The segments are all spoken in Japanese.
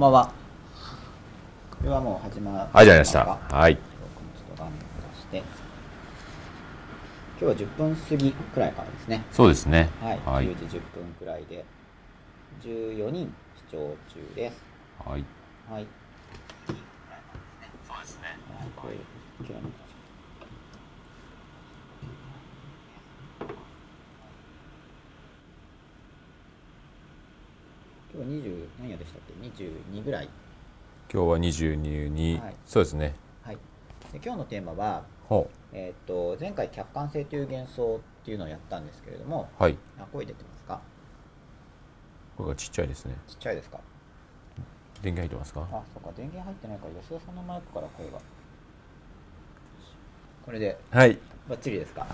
んばんは。これはもう始まはい、じゃありました。はい。今日は10分過ぎくらいからですね。そうですね。はい。はい。10時10分くらいで、14人視聴中です。はい。はい。そうですね。はいこれ切らなくちゃ今日は20何夜でしたっけ？22ぐらい今日は22に、はいそうですね。はいで今日のテーマは、ほえー、と前回客観性という幻想っていうのをやったんですけれどもう。はい。あ声出てますか？これがちっちゃいですね。ちっちゃいですか？電源入ってますか？あそうか電源入ってないから吉田さんのマイクから声がこれではい。バッチリですか？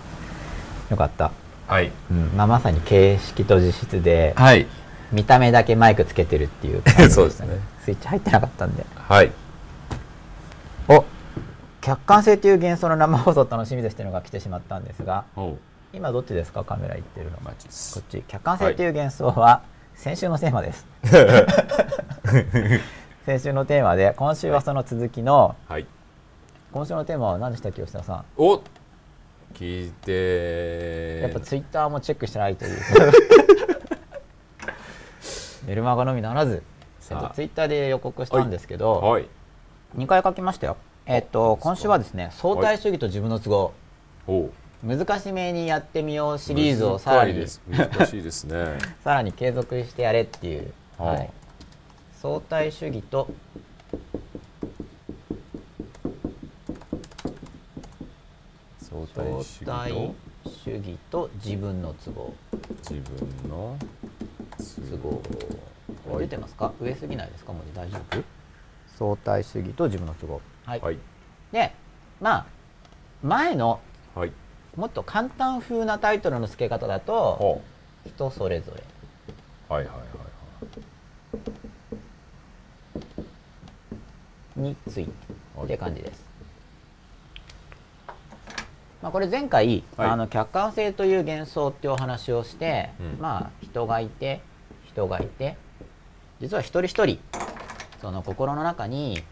よかったはい。うんまあ、まさに形式と実質ではい。見た目だけマイクつけてるっていう感じでした そうですね。スイッチ入ってなかったんで。はい。お客観性という幻想の生放送楽しみですっていうのが来てしまったんですがほ今どっちですか？カメラ行ってるの。こす。っ。ち。客観性という幻想は先週のテーマです、先週のテーマで今週はその続きの、はい。今週のテーマは何でしたっけ吉田さん？お聞いて。やっぱツイッターもチェックしてないというメルマガのみならず、えっと、ツイッターで予告したんですけど、はい。2回書きましたよ。えっと、今週はですね、相対主義と自分の都合、ほ難しめにやってみようう。シリーズをさらに。難しいです。ね。さらに継続してやれっていう、はい、相対主義と？相対主義と自分の都合。自分の都合これ出てますか？上すぎないですか？文字大丈夫？相対主義と自分の都合はい、はい。でまあ前のはい。もっと簡単風なタイトルの付け方だとほ人それぞれう。はいはいはいはい。についてはいって感じです。まあ、これ前回、はいあの客観性という幻想っていうお話をして、うんまあ人がいて人がいて実は一人一人その心の中に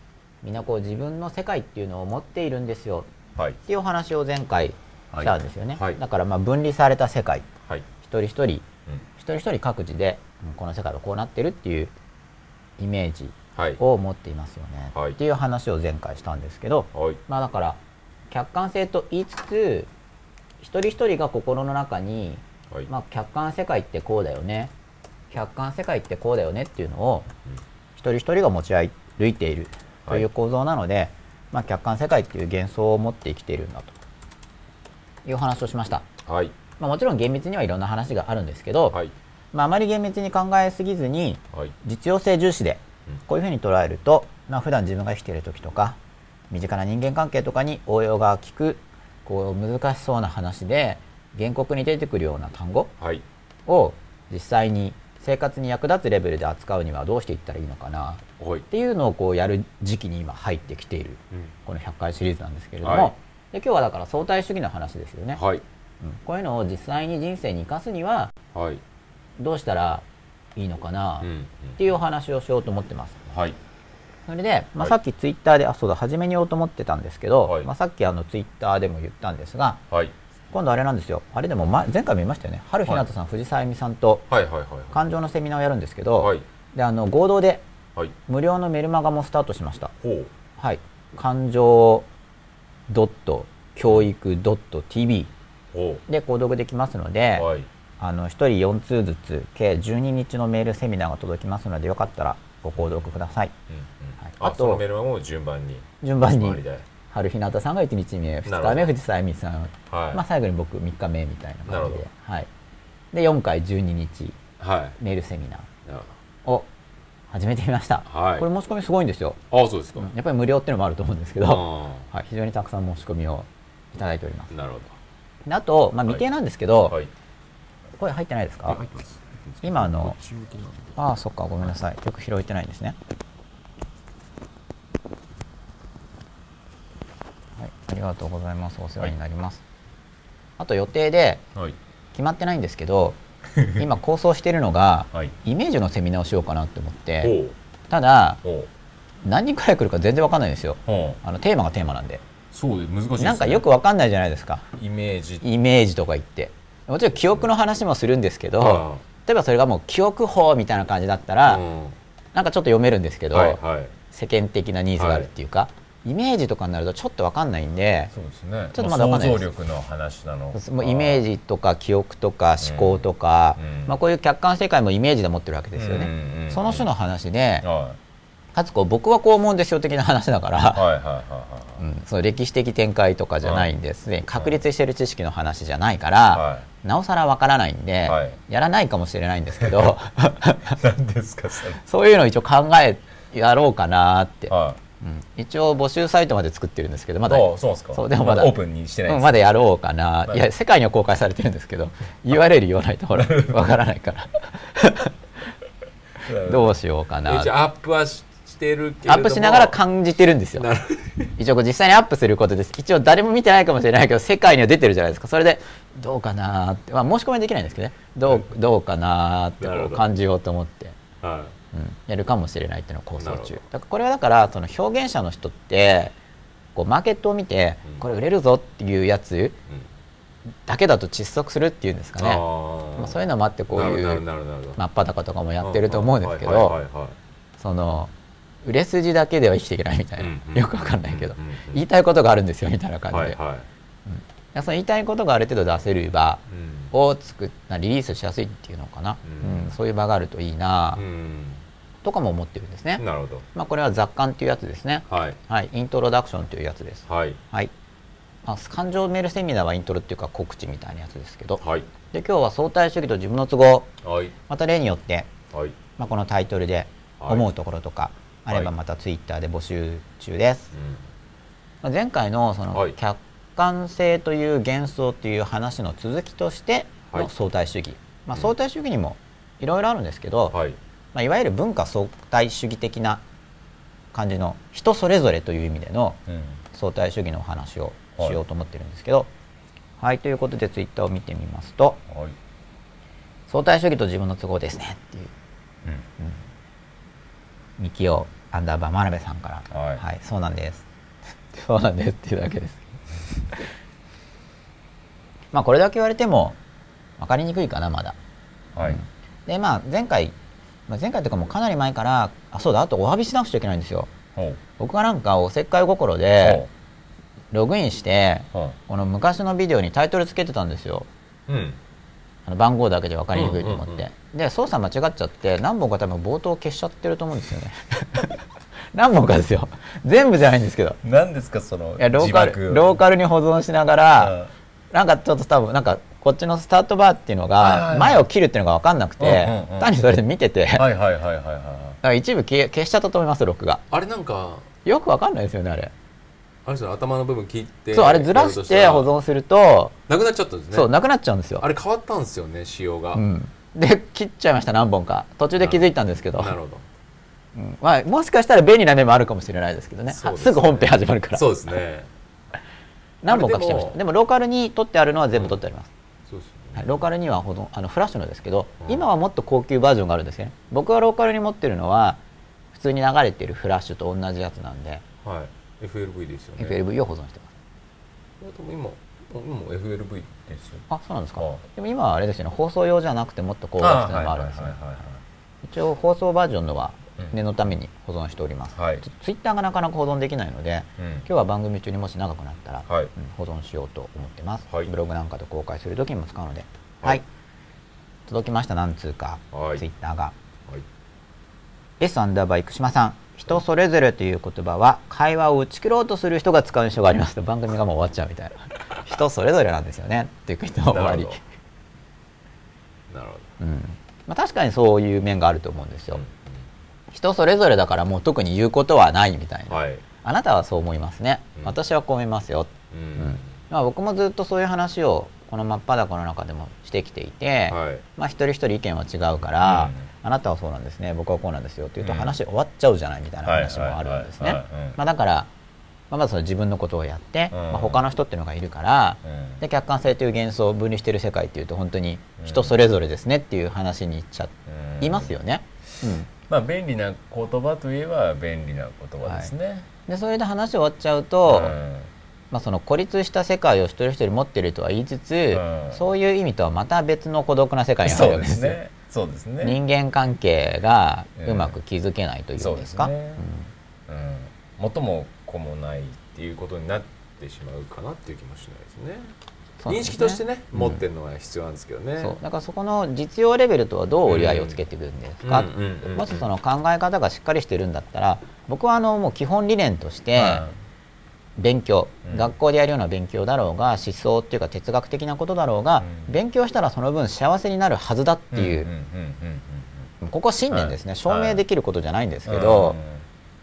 みんなこう自分の世界っていうのを持っているんですよはい。っていうお話を前回したんですよね、はいはいだからまあ分離された世界はい。一人一人うん。一人一人各自でうんこの世界はこうなってるっていうイメージはい。を持っていますよね、はいっていう話を前回したんですけど、はい。まあだから客観性と言いつつ一人一人が心の中に、はい。まあ、客観世界ってこうだよね客観世界ってこうだよねっていうのをうん一人一人が持ち歩いているとはいいう構造なので、まあ、客観世界っていう幻想を持って生きているんだという話をしました、はい。まあ、もちろん厳密にはいろんな話があるんですけど、はい。まあ、あまり厳密に考えすぎずにはい。実用性重視でうんこういうふうに捉えると、まあ普段自分が生きている時とか身近な人間関係とかに応用が効くこう難しそうな話で原告に出てくるような単語はい。を実際に生活に役立つレベルで扱うにはどうしていったらいいのかなはいっ。ていうのをこうやる時期に今入ってきているうんこの100回シリーズなんですけれども、はいで今日はだから相対主義の話ですよね、はい。うんこういうのを実際に人生に生かすにははい。どうしたらいいのかなうん。っていうお話をしようと思ってます。はい。それで、まあ、はいさっきツイッターで、あ、そうだ、初めに言おうと思ってたんですけど、はいまあ、さっきあのツイッターでも言ったんですが、はい。今度あれなんですよ。あれでも前前回も言いましたよね。春日向さん、藤沢恵美さんとはい。はい。はい。感情のセミナーをやるんですけど、はい。であの合同ではい。無料のメルマガもスタートしました。ほう。はい。感情ドット教育ドット TV ほで購読できますので、う。はい。あの1人4通ずつ計12日のメールセミナーが届きますのでよかったらご購読ください。ああとメールはもう順番に？順番に。春日向さんが1日目2なるほど日目藤沢恵美さん、はい。まあ、最後に僕3日目みたいな感じで,、はい、で4回12日はい。メールセミナーを始めてみました、はいこれ申し込みすごいんですよ、ど。あ、そうですか。うんやっぱり無料っていうのもあると思うんですけど、あはい、非常にたくさん申し込みをいただいておりますあ。なるほであと、まあ、はい未定なんですけど、ど。はい。声入ってないですか？今あのああそっかごめんなさい。よく拾えてないんですね。はいありがとうございます。お世話になります、あと予定ではい。決まってないんですけど 今構想しているのが、はい。イメージのセミナーをしようかなって思ってほただ何人くらい来るか全然わかんないんですよ。あのテーマがテーマなんで。そう難しいね。なんかよくわかんないじゃないですか。イメージ。イメージとか言って。もちろん記憶の話もするんですけどあ例えばそれがもう記憶法みたいな感じだったら、うん。なんかちょっと読めるんですけど、はいはい。世間的なニーズがあるっていうか、イメージとかになるとちょっとわかんないんでそうですね。ちょっとまだわかんない想像力の話なのもうイメージとか記憶とか思考とか、うん。まあ、こういう客観世界もイメージで持ってるわけですよね、うんうんうんその種の話ではかつこう僕はこう思うんですよ的な話だから、いはいはいはいはうん、その歴史的展開とかじゃないんですね、確立している知識の話じゃないから、はなおさらわからないんで、はい。やらないかもしれないんですけど い何ですかそれ。そういうのを一応考えやろうかなって、はうん。一応募集サイトまで作ってるんですけどまいだ。あそうですか。そうでもまだ。オープンにしてないうんまだやろうかな、はい。いや世界には公開されてるんですけど URL 言わないとほらわからないから。どうしようかな。えじゃあアップはししてるけれども。アップしながら感じてるんですよ。一応実際にアップすることです。一応誰も見てないかもしれないけど世界には出てるじゃないですか。それでどうかなって、まあ、申し込みはできないんですけどね。どうどうかなってこう感じようと思って、はうん、やるかもしれないっていうのを構想中。だからこれはだからその表現者の人ってこうマーケットを見てうん。これ売れるぞっていうやつだけだと窒息するっていうんですかね。あまあ、そういうのもあってこういう真っ裸とかもやってると思うんですけどその売れ筋だけでは生きていけないみたいな、うんうんよくわかんないけど、うんうんうん言いたいことがあるんですよみたいな感じで、はいはい。やその言いたいことがある程度出せる場うん。を作っなリリースしやすいっていうのかな、うん。うんそういう場があるといいな、うん。とかも思ってるんですね、なるほど。まあ、これは雑感っていうやつですね。はい。はい。イントロダクションというやつです。はい。はい、まあ、感情メールセミナーはイントロっていうか告知みたいなやつですけど。はい。で今日は相対主義と自分の都合。はい。また例によって、はい。まあ、このタイトルではい。思うところとかあればはいまたツイッターで募集中です、うん。まあ、前回のそのはい。客観性という幻想という話の続きとしてはい。の相対主義、まあ、うん。相対主義にもいろいろあるんですけど、はい。まあ、いわゆる文化相対主義的な感じの人それぞれという意味でのうん。相対主義のお話をしようと思ってるんですけど、はい、ということでツイッターを見てみますとはい。相対主義と自分の都合ですねっていう。うん。三木尾アンダーバー真鍋さんから、はい。そうなんです。そうなんですっていうだけです。まあこれだけ言われても分かりにくいかなまだ。はい。でまあ前回、まあ、前回というかもうかなり前からあそうだあとお詫びしなくちゃいけないんですよ。僕がなんかおせっかい心でログインしてほこの昔のビデオにタイトルつけてたんですよ。ううんあの番号だけで分かりにくいと思って、うんうんで操作間違っちゃって何本か多分冒頭消しちゃってると思うんですよね。何本かですよ。全部じゃないんですけど。何ですかそのいやローカルローカルに保存しながら、なんかちょっと多分なんかこっちのスタートバーっていうのはいはいはい。が前を切るっていうのが分かんなくて、うんうんうん単にそれで見てて、だかはいはいはいはいはい。ら一部消しちゃったと思います録画。あれなんかよく分かんないですよねあれあれですよ頭の部分切ってそうあれずらして保存すると、なくなっちゃったんですね。そうなくなっちゃうんですよ。あれ変わったんですよね仕様が、うん、で切っちゃいました何本か。途中で気づいたんですけど。なるほど。うん。まあ、もしかしたら便利な面もあるかもしれないですけどね。すすね。ぐ本編始まるから。そうですね。何本か来ちゃいました。でもローカルに取ってあるのは全部取ってあります、そうですよね。はい、ローカルにはほどんあのフラッシュのですけど、うん。今はもっと高級バージョンがあるんですね。僕がローカルに持ってるのは普通に流れてるフラッシュと同じやつなんで、はい FLV ですよね。FLV を保存してます。でも今今も FLV ですよ。あそうなんですか。あでも今はあれですよね。放送用じゃなくてもっと高画質なのがあるんですね。一応放送バージョンのはうん。念のために保存しております、はい。ツイッターがなかなか保存できないので、うん。今日は番組中にもし長くなったら、はい。うん保存しようと思ってます、はい。ブログなんかで公開する時にも使うので。は、はい。い届きました。何通か、はい。ツイッターが。はい。S アンダーバー生島さん人それぞれという言葉は会話を打ち切ろうとする人が使う印象があります。と番組がもう終わっちゃうみたいな。人それぞれなんですよね。っていう人の終わり。なるほなるほうん。まあ、確かにそういう面があると思うんですよ、ど、人それぞれだからもう特に言うことはないみたいな、はい、あなたはそう思いますね、うん。私はこう思いますよ、ううんん。まあ、僕もずっとそういう話をこの真っ裸の中でもしてきていて、はい。まあ、一人一人意見は違うから、うんあなたはそうなんですね僕はこうなんですよって言うとうん。話終わっちゃうじゃないみたいな話もあるんですね。まあだから、まあ、まずその自分のことをやって、うん。まあ、他の人っていうのがいるから、うん。で客観性という幻想を分離している世界っていうと本当に人それぞれですねっていう話にいっちゃいますよね。うん。まあ便利な言葉といえば便利な言葉ですね。でそれで話終わっちゃうと、うん。まあ、その孤立した世界を一人一人持ってるとは言いつつ、うん。そういう意味とはまた別の孤独な世界に入そうるん。ですね。そうですね。人間関係がうんうまく築けないというんですすね。うん。元も子もない。っていうことになってしまうかなっていう気もしないですね。ね。認識としてね、うん持ってるのは必要なんですけどね。そう。だからそこの実用レベルとはどう折り合いをつけていくんですか、うんうんうんもしその考え方がしっかりしてるんだったら僕はあのもう基本理念として勉強、うん。学校でやるような勉強だろうが思想っていうか哲学的なことだろうが、うん。勉強したらその分幸せになるはずだっていう、んんうんうんここは信念ですね、はい。証明できることじゃないんですうんけど、うん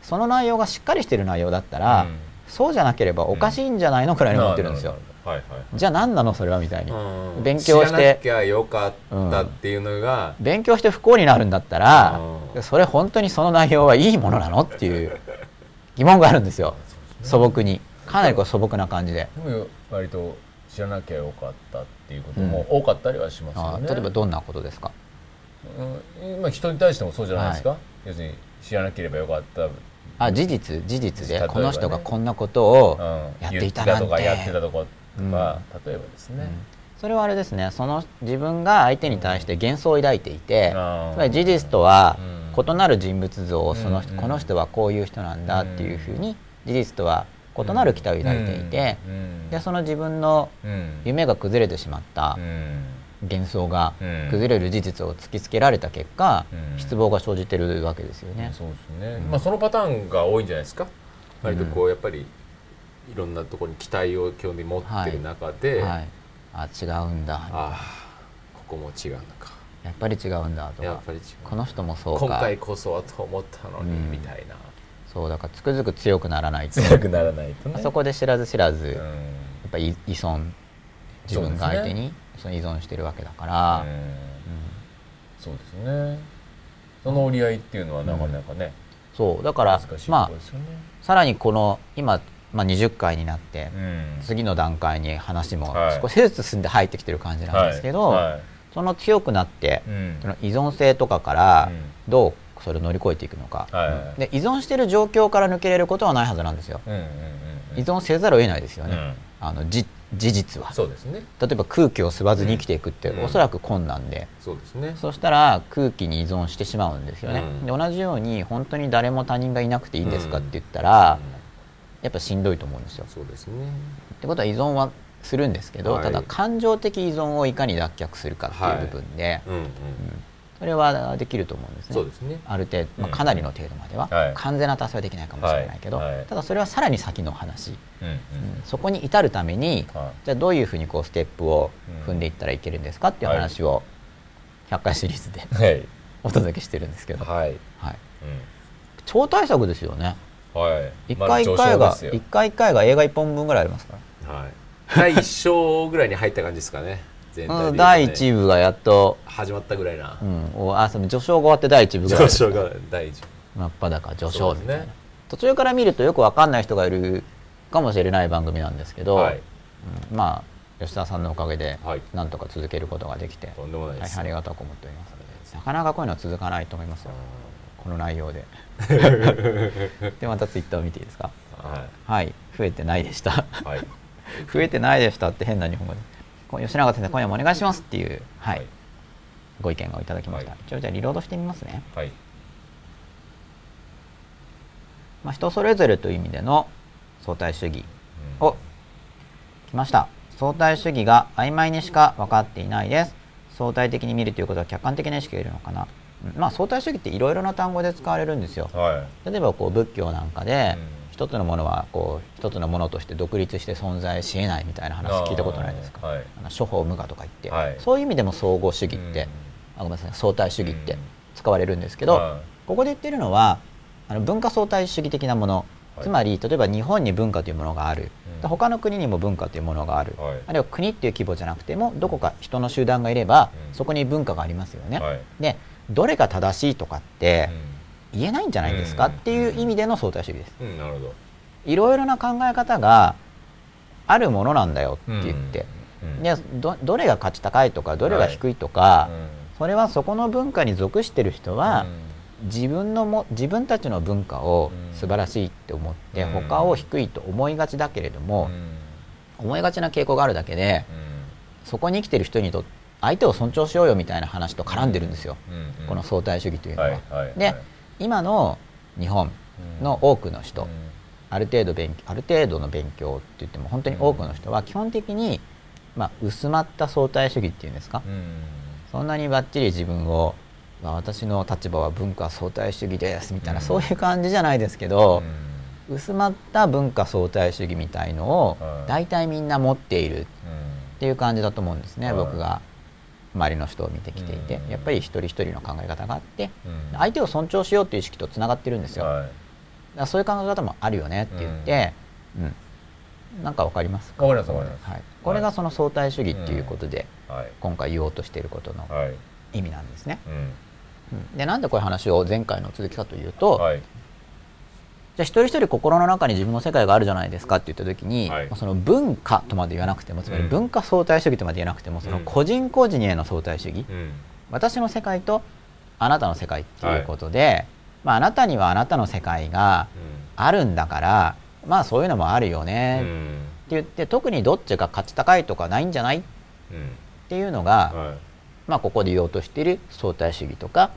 その内容がしっかりしてる内容だったら、そうじゃなければおかしいんじゃないのくらいに思ってるんですよ。じゃあ何なのそれはみたいに、うん。勉強して知らよかったっていうのが、勉強して不幸になるんだったら、うん。それ本当にその内容はいいものなのっていう疑問があるんですよ素朴に。かなりこう素朴な感じで、割と知らなきゃよかったっていうことも多かったりはしますよね。あ例えばどんなことですか？うん。まあ人に対してもそうじゃないですか？要するに知らなければよかった。あ事実事実でね。この人がこんなことをうんやっていたなんて。言とかやってたとかうん。例えばですね。それはあれですね。その自分が相手に対して幻想を抱いていて、つまり事実とはうん。異なる人物像をそのこの人はこういう人なんだっていうふうに事実とは異なる期待を抱いていて、うん。でその自分のうん。夢が崩れてしまったうん。幻想がうん。崩れる事実を突きつけられた結果、うん。失望が生じてるわけですよね。そうですね。まあ、そのパターンが多いんじゃないですか。割とこうやっぱりいろんなところに期待を興味持ってる中で、はい、あ違うんだ。ああここも違うのか。やっぱり違うんだとか。やっぱり違う。この人もそうか。今回こそはと思ったのに、うんみたいなそうだからつくづく強くならないと。強くならないとね。あそこで知らず知らず、うん。やっぱり依存。自分が相手にその依存してるわけだから、うん。そうですね。その折り合いっていうのはなかなかね、そうだから難しいとまあ。さらにこの今、まあ、20回になって、うん。次の段階に話もはい。少しずつ進んで入ってきてる感じなんですけど、はい。はい。その強くなって、うん。その依存性とかからうん。どうそれを乗り越えていくのか、はい。はいで依存してる状況から抜けれることはないはずなんですよ。うんうんうん依存せざるを得ないですよね、うん。あのじ事実は。そうですね。例えば空気を吸わずに生きていくって、うん。おそらく困難で、そうですね。そしたら空気に依存してしまうんですよね、うん。で同じように本当に誰も他人がいなくていいんですかって言ったら、やっぱしんどいと思うんですよ。そうですね。ってことは依存はするんですけど、はい。ただ感情的依存をいかに脱却するかっていう部分で、うん。うんそれはできると思うんですね。そうですね。ある程度、まあ、うん。かなりの程度までは、はい。完全な達成はできないかもしれないけど、はい。はい。ただそれはさらに先の話、うんうん。うん。そこに至るために、はじゃあどういうふうにこうステップを踏んでいったらいけるんですかっていう話を100回シリーズでい はい。お届けしてるんですけど、はい、はい、う超大作ですよね。ん、はい。一回一回が一回一回が映画1本分ぐらいありますから。はい。第一章ぐらいに入った感じですかね全体ね。うん第1部がやっと、始まったぐらいな。うん、おあその序章が終わって第1部ぐらいですか上昇が第一真っ裸序章みたいな、ね。途中から見るとよくわかんない人がいるかもしれない番組なんですけど、はい。うんまあ吉田さんのおかげではい。なんとか続けることができて、とんでもない大です。変ありがたく思っております。なかなかこういうのは続かないと思いますよ。この内容で。でまたツイッターを見ていいですか？ははい。増えてないでした。いはい。増えてないでしたって変な日本語で吉永先生今夜もお願いしますっていう、はい。はい。ご意見をいただきました、はい。一応じゃあリロードしてみますね、はい。まあ、人それぞれという意味での相対主義お来ました。相対主義が曖昧にしか分かっていないです。相対的に見るということは客観的な意識がいるのかな、うん。まあ相対主義っていろいろな単語で使われるんですよ。は例えばこう仏教なんかで、うん一つのものはこう一つのものとして独立して存在しえないみたいな話聞いたことないですか？あーはい。あの諸法無我とか言って、はい。そういう意味でも総合主義って、あごめんなさい相対主義って使われるんですけど、はい。ここで言ってるのはあの文化相対主義的なもの、はい。つまり例えば日本に文化というものがある、うん。他の国にも文化というものがある、はい。あるいは国っていう規模じゃなくてもどこか人の集団がいれば、うん。そこに文化がありますよね。はい。でどれが正しいとかって言えないんじゃないですか、うん。っていう意味での相対主義です。うんなるほど。いろいろな考え方があるものなんだよって言って、うんでどどれが価値高いとかどれが低いとか、うん。それはそこの文化に属してる人は、自分のも自分たちの文化をうん。素晴らしいって思って、うん。他を低いと思いがちだけれども、思いがちな傾向があるだけでそこに生きてる人にとって相手を尊重しようよみたいな話と絡んでるんですよ、この相対主義というのは。で今の日本の多くの人、ある程度勉強ある程度の勉強って言っても本当に多くの人は基本的に、まあ、薄まった相対主義っていうんですか、そんなにばっちり自分を、まあ、私の立場は文化相対主義ですみたいな、うん。そういう感じじゃないですけど、薄まった文化相対主義みたいのをはい大体みんな持っているっていう感じだと思うんですね、はい僕が周りの人を見てきていて、うん。やっぱり一人一人の考え方があって相手を尊重しようっていう意識とつながってるんですよ、だからそういう考え方もあるよねって言って、うん。なんかわかりますか？わかりますわかります。はい、これがその相対主義っていうことで、はい。今回言おうとしていることのはい。意味なんですね、うん。うん。でなんでこういう話を前回の続きかというと、はいじゃあ一人一人心の中に自分の世界があるじゃないですかって言った時に、はい。まあその文化とまで言わなくてもつまりうん。文化相対主義とまで言わなくてもそのうん個人個人への相対主義、うん。私の世界とあなたの世界っていうことで、まあ、あなたにはあなたの世界があるんだからまあそういうのもあるようねってん言って特にどっちが価値高いとかないんじゃないっうんていうのが、はい。まあ、ここで言おうとしている相対主義とか、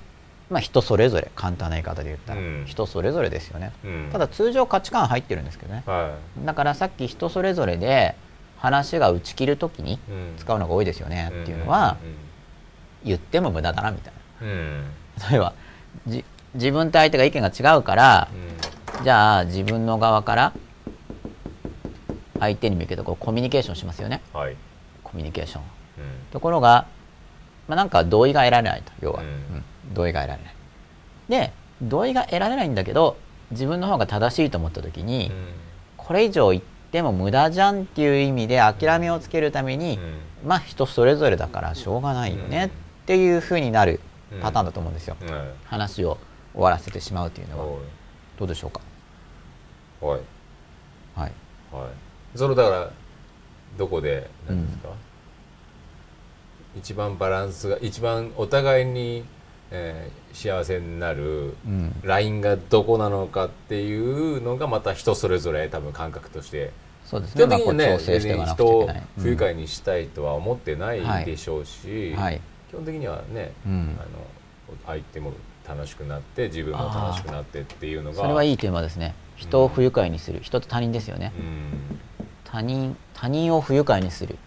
まあ、人それぞれ簡単な言い方で言ったら、うん。人それぞれですよね。うん。ただ通常価値観入ってるんですけどね。はだからさっき人それぞれで話が打ち切る時に使うのが多いですよね。っていうのは言っても無駄だなみたいうんうん。な例えばじ自分と相手が意見が違うからじゃあ自分の側から相手に向けてこうコミュニケーションしますよね。うんはい。コミュニケーション。うん。ところが、まあ、なんか同意が得られないと。要は、うん。うん同意が得られない。で同意が得られないんだけど自分の方が正しいと思った時に、これ以上言っても無駄じゃんっていう意味で諦めをつけるために、まあ人それぞれだからしょうがないよねっていうふうになるパターンだと思うんですよ、うん。はい。話を終わらせてしまうというのは。どうでしょうか？はい。はい。はい。それだからどこでなんですか、一番バランスが一番お互いに、えー幸せになるうん。ラインがどこなのかっていうのがまた人それぞれ多分感覚として。そうです基ねまあこう本的にね調整していかなくち人をゃいけない、不愉快にしたいとは思ってないでしょうし、うんはい、基本的にはね、うん。あの相手も楽しくなって自分も楽しくなってっていうのがそれはいいテーマですね。人を不愉快にする。人と他人ですよね、うん。他人他人を不愉快にする。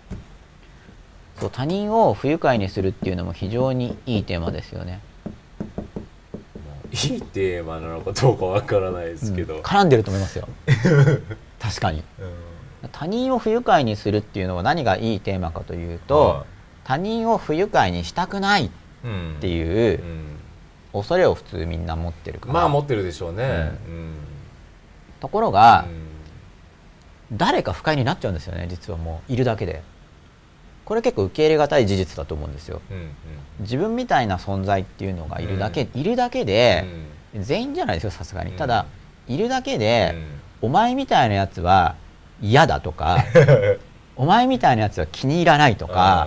そう他人を不愉快にするっていうのも非常にいいテーマですよね、いいテーマなのかどうかわからないですけど、うん。絡んでると思いますよ。確かに。他人を不愉快にするっていうのは何がいいテーマかというと、他人を不愉快にしたくないっっていう恐れを普通みんな持ってるから、まあ持ってるでしょうね、うん。ところが、誰か不快になっちゃうんですよね実はもう。いるだけでこれ結構受け入れがたい事実だと思うんですよ。うんうん。自分みたいな存在っていうのがいるだけ、いるだけうで、ん。全員じゃないですよさすがに、うん。ただいるだけで、うん。お前みたいなやつは嫌だとか お前みたいなやつは気に入らないとか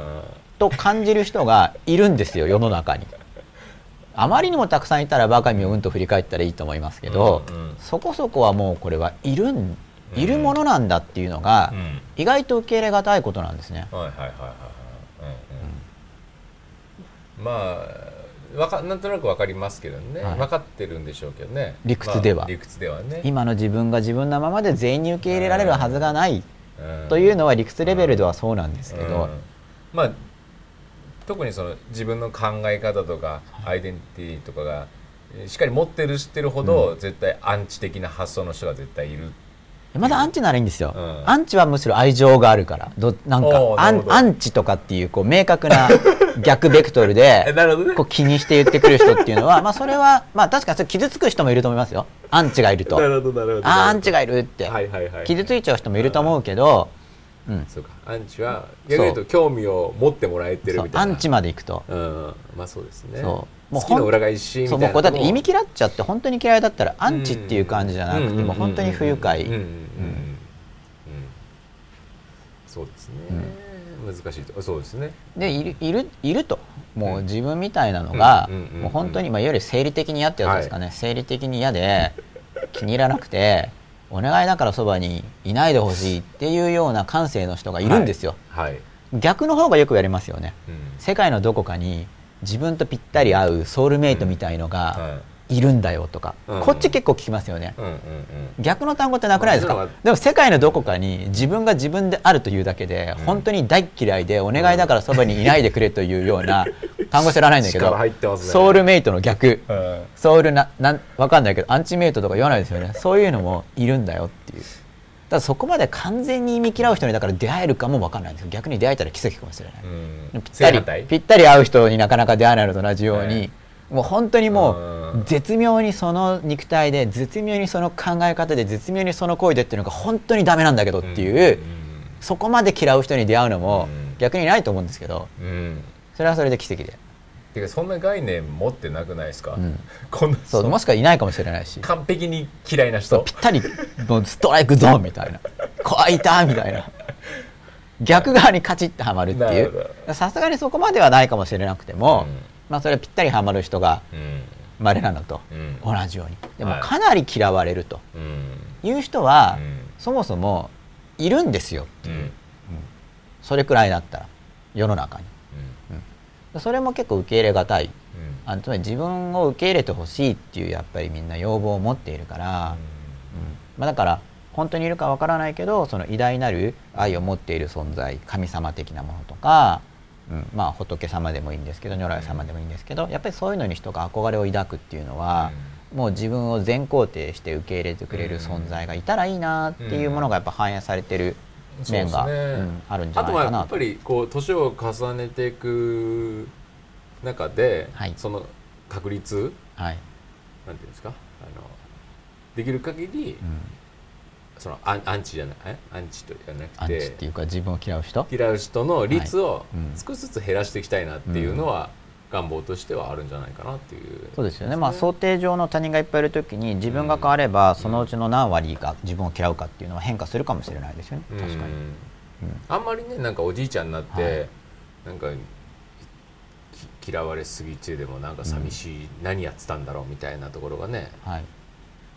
と感じる人がいるんですよ世の中に。あまりにもたくさんいたらバカみをうんと振り返ったらいいと思いますけど、うんうん。そこそこはもうこれはいるんいるものなんだっていうのが、うん。意外と受け入れがたいことなんですね。はいはいはいはいまあわかなんとなくわかりますけどね、はい。分かってるんでしょうけどね。理屈では。まあ理屈ではね。今の自分が自分のままで全員に受け入れられるはずがない。うん。というのは理屈レベルではそうなんですけど、うん。まあ特にその自分の考え方とかアイデンティティとかがえーしっかり持ってる知ってるほど、絶対アンチ的な発想の人が絶対いるまだアンチならいいんですよ、うん。アンチはむしろ愛情があるから。どなんかアンアンチとかっていうこう明確な 逆ベクトルで ね。こう気にして言ってくる人っていうのはまあそれはまあ確かにそれ傷つく人もいると思いますよ。アンチがいると。あアンチがいるって、はいはいはい。傷ついちゃう人もいると思うけど、うん、そうか。アンチは逆に言うと興味を持ってもらえてるみたいな。アンチまでいくと、うん。まあそうですね。そう好きの裏返しみたそいうなも。うだって意味切嫌っちゃって本当に嫌いだったらアンチっていう感じじゃなくてもう本当に不愉快、うんうんうんうん。うん。そうですね、難しいと。そうですね。でいるいるいると。もう自分みたいなのが、うんうんうんうん。もう本当に、まあ、いわゆる生理的に嫌ってやつですかね、生理的に嫌で気に入らなくてお願いだからそばにいないでほしいっていうような感性の人がいるんですよ、はい、逆の方がよくやりますよね。うん。世界のどこかに自分とぴったり合うソウルメイトみたいのがはい。るんだよとか、うん。こっち結構聞きますよね、いうんうんうん。逆の単語ってなくないですか、まあでも世界のどこかに自分が自分であるというだけで、うん。本当に大っ嫌いでお願いだからそばにいないでくれというような単語知らないんだけどね。ソウルメイトの逆。うん。ソウルななんわかんないけどアンチメイトとか言わないですよね。そういうのもいるんだよっていうだそこまで完全に見嫌う人にだから出会えるかもわかんないんですよ。逆に出会えたら奇跡かもしれない、うん。ぴったりぴったり合う人になかなか出会えないのと同じように、はいもう本当にもうんう絶妙にその肉体で絶妙にその考え方で絶妙にその行為でっていうのが本当にダメなんだけどっていう、そこまで嫌う人に出会うのもうん。逆にないと思うんですけどうんうん。それはそれで奇跡でてかそんな概念持ってなくないですか、うん。こんなそうもしかいないかもしれないし。完璧に嫌いな人。ぴったりもうストライクゾーンみたいな「こいた!」みたいな。逆側にカチッとはまるっていう。さすがにそこまではないかもしれなくても、うん。まあそれはぴったりはまる人がうんまれなのとうん。同じように。でもはい。かなり嫌われると。うん。いう人は、うん。そもそもいるんですようん。それくらいだったら世の中にそれも結構受け入れがたい。あのつまり自分を受け入れてほしいっていうやっぱりみんな要望を持っているから、うん。まあ、だから本当にいるかわからないけどその偉大なる愛を持っている存在神様的なものとか、うん、まあ仏様でもいいんですけど如来様でもいいんですけどやっぱりそういうのに人が憧れを抱くっていうのは、もう自分を全肯定して受け入れてくれる存在がいたらいいなっていうものがやっぱ反映されてる面が、ねうんあるんじゃあとないかなと。はやっぱりこう年を重ねていく中で、はい。その確率はい。なんていうんですか？あのできる限り、うん。そのアンアンチじゃない？え？アンチとじゃなアンくてチっていうか自分を嫌う人？嫌う人の率をはい。うん。少しずつ減らしていきたいなっていうのは、願望としてはあるんじゃないかなっていう。そうですよね、まあ、想定上の他人がいっぱいいるときに自分が変われば、そのうちの何割が自分を嫌うかっていうのは変化するかもしれないですよね、確かに。うん。あんまりねなんかおじいちゃんになって、はい。なんかき嫌われすぎてでもなんか寂しい、何やってたんだろうみたいなところがね、はい。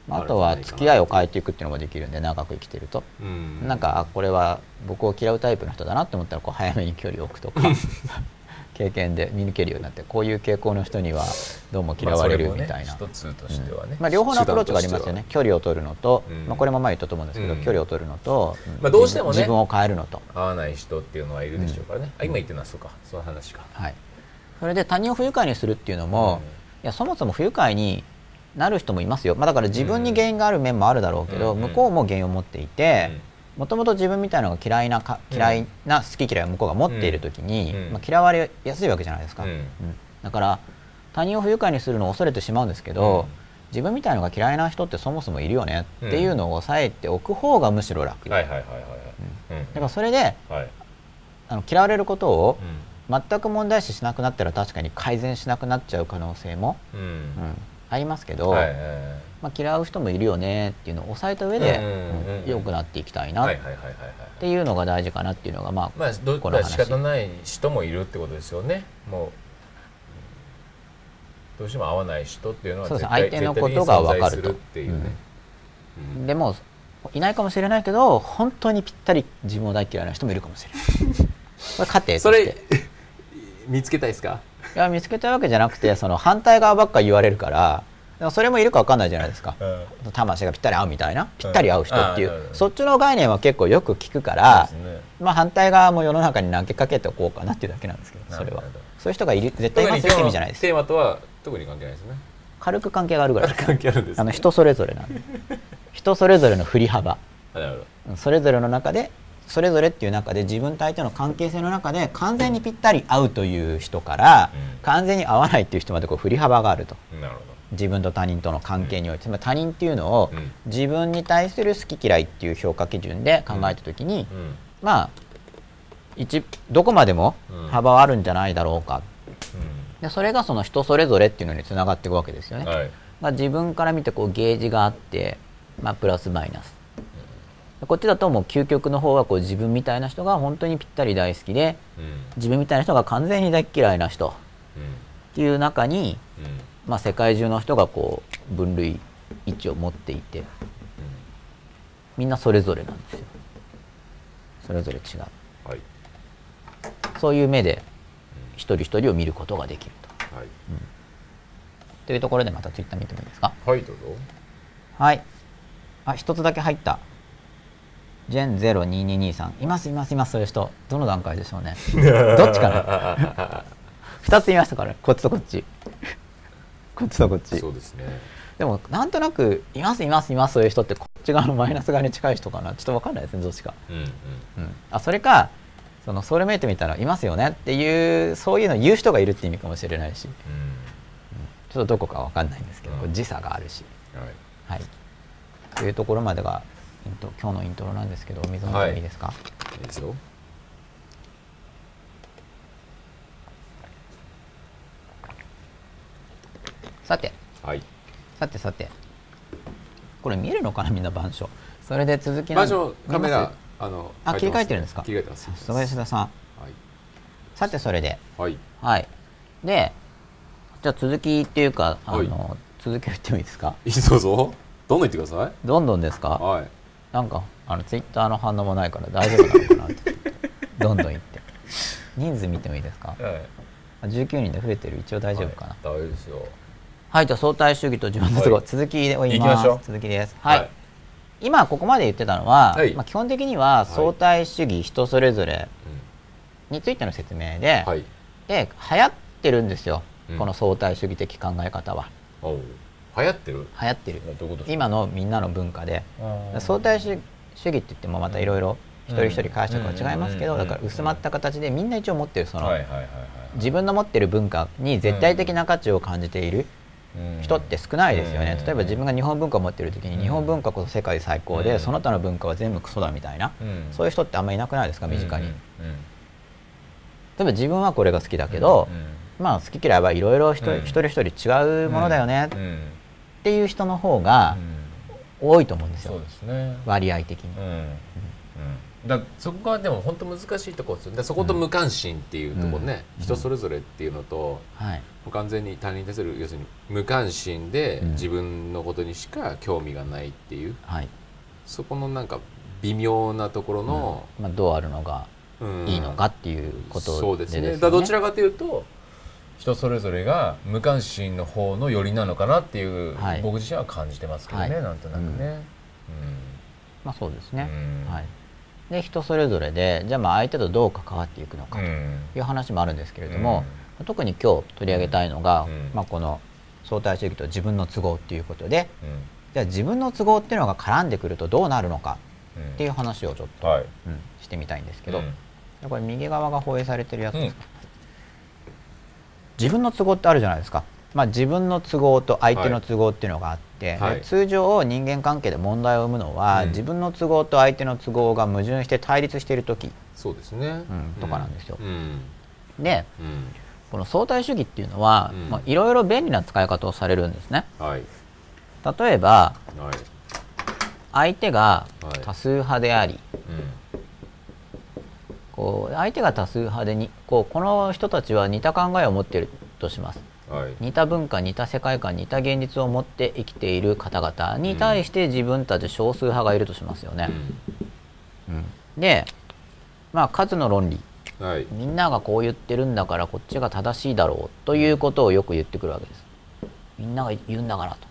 まあ、とは付き合いを変えていくっていうのもできるんで長く生きてると、うん。なんかあこれは僕を嫌うタイプの人だなって思ったらこう早めに距離を置くとか 経験で見抜けるようになってこういう傾向の人にはどうも嫌われるみたいな、まあそれもね一つとしてはね、まあ、両方のアプローチがありますよね。距離を取るのと、うん。まあ、これも前言ったと思うんですけど、うん。距離を取るのと、んまあどうしてもね自分を変えるのと。合わない人っていうのはいるでしょうからね、あ今言ってるのはそうかその話かはい、それで他人を不愉快にするっていうのも、いやそもそも不愉快になる人もいますよ、まあ、だから自分に原因がある面もあるだろうけど、うん。向こうも原因を持っていてもともと自分みたいなのが嫌いなかうん。嫌いな好き嫌いを向こうが持っている時に、うん。まあ、嫌われやすいわけじゃないですか、うん。うんだから他人を不愉快にするのを恐れてしまうんですけど、うん。自分みたいなのが嫌いな人ってそもそもいるよねっていうのを抑えておく方がむしろ楽、だからそれではい。あの嫌われることをう全く問題視しなくなったら確かに改善しなくなっちゃう可能性も、ん。うんうんありますけど、はいはいまあ、嫌う人もいるよねっていうのを抑えた上で、うんうんうんうん。良くなっていきたいなっはいはいはいはいはい。ていうのが大事かなっていうのがまあ、まあどこの話仕方ない人もいるってことですよね。もうどうしても合わない人っていうのはそうです絶対相手のことが分かると。っていうね、うん。でもいないかもしれないけど本当にぴったり自分を大嫌いな人もいるかもしれない。これ過程として。それ見つけたいですか？いや見つけたわけじゃなくてその反対側ばっか言われるからでもそれもいるか分かんないじゃないですか、魂がぴったり合うみたいな？ぴったり合う人っていう、うん。そっちの概念は結構よく聞くから、ね。まあ、反対側も世の中に投げかけておこうかなっていうだけなんですけどそれは。そういう人がいる絶対いますよって意味じゃないですテーマとは特に関係ないですね。軽く関係があるぐらい関係あるんです、ね、あの人それぞれなんで人それぞれの振り幅。それぞれの中でそれぞれっていう中で自分と相手の関係性の中で完全にぴったり合うという人から、うん。完全に合わないっていう人までこう振り幅があると。なるほ自分と他人との関係において、つまり他人っていうのをうん。自分に対する好き嫌いっていう評価基準で考えた時に、ど、うん。まあ一どこまでもうん。幅はあるんじゃないだろうか。でそれがその人それぞれっていうのにつながっていくわけですよね。はい。まあ、自分から見てこうゲージがあって、まあ、プラスマイナスこっちだともう究極の方はこう自分みたいな人が本当にぴったり大好きでうん。自分みたいな人が完全に大っ嫌いな人っうん。ていう中に、うん。まあ、世界中の人がこう分類位置を持っていてみんなそれぞれなんですよ。それぞれ違う。はい。そういう目で一人一人を見ることができると。はい。というところでまたツイッター見てもいいですか？はいどうぞ。はい。あ一つだけ入ったジェン02223いますいますいますそういう人。どの段階でしょうね。どっちかな 二ついましたから。こっちとこっち。こっちとこっち。そうですね。でもなんとなくいますいますいますそういう人ってこっち側のマイナス側に近い人かな。ちょっと分かんないですねどっちか、うんうん。うん、あそれかそのソウルメイト見たらいますよねっていうそういうのを言う人がいるって意味かもしれないし。うちょっとどこか分かんないんですけど、うん。時差があるし。んはい。はい。というところまでがイント今日のイントロなんですけどお水飲んでもいいですか、い。いですよ。さて。はい。さてさて。これ見えるのかなみんな板書。それで続きなんカメラあのあ切り替えてるんですか？切り替えてます。さすが吉田さん。はい。さてそれで。はい。はい。でじゃあ続きっていうかあはい。の、続きを言ってもいいですか？いいどうぞ。どんどん言ってくださどんどんですか？いはいなんかあのツイッターの反応もないから大丈夫なのかなって。どんどん言って。人数見てもいいですか？はい。あ19人で増えてる一応大丈夫かな。大丈夫ですよ。はい、じゃあ相対主義と自分の都合、はい。続きで追いまますしょう。続きです。はい、はい。今ここまで言ってたのは、はい。まあ、基本的には相対主義人それぞれうについての説明で、で流行ってるんですよ、うん。この相対主義的考え方は流行ってる？流行ってる。どういうこと今のみんなの文化で。相対主主義って言ってもまたいろいろ一人一人解釈は違いますけどうん。だから薄まった形でみんな一応持ってるその自分の持ってる文化に絶対的な価値を感じているうん。人って少ないですよね。うん。例えば自分が日本文化を持ってる時にうん。日本文化こそ世界最高うん。でその他の文化は全部クソだみたいなうん。そういう人ってあんまりいなくないですか？身近に。例えば自分はこれが好きだけどうんまあ好き嫌いはいろいろ一うん。人一人違うものだよねっていう人の方が多いと思うんですそうよですね。割合的に。うん。うん。だそこがでも本当難しいところですよ。ねだそこと無関心っていうところね、うん。人それぞれっていうのと、はい。もう完全に他人に対する要するに無関心でうん。自分のことにしか興味がないっていう、はい。そこのなんか微妙なところの、まあどうあるのがうん。いいのかっていうことそうですね。だどちらかというと人それぞれが無関心の方の寄りなのかなっていう、はい。僕自身は感じてますけどね、はい。なんとなくね。まあそうですうん。ねはい。で人それぞれでじゃあまあ相手とどう関わっていくのかとうん。いう話もあるんですけれども、特に今日取り上げたいのが、うん。まあ、この相対主義と自分の都合っていうことでうん。じゃあ自分の都合っていうのが絡んでくるとどうなるのかうん。っていう話をちょっと、はい。うんしてみたいんですけど、これ右側が放映されてるやつですか、自分の都合ってあるじゃないですか、まあ、自分の都合と相手の都合っていうのがあって、はい。で通常人間関係で問題を生むのは、うん。自分の都合と相手の都合が矛盾して対立している時。そうですね、うんとかなんですよ。うん。でうん。この相対主義っていうのはうん。まあいろいろ便利な使い方をされるんですね。はい。例えばはい。相手がはい。多数派であり、うんこう相手が多数派でにこうこの人たちは似た考えを持っているとしますはい似た文化似た世界観似た現実を持って生きている方々に対して自分たち少数派がいるとしますよね。うんでまあ数の論理うんはいみんながこう言ってるんだからこっちが正しいだろうということをよく言ってくるわけです。みんなが言うんだからと。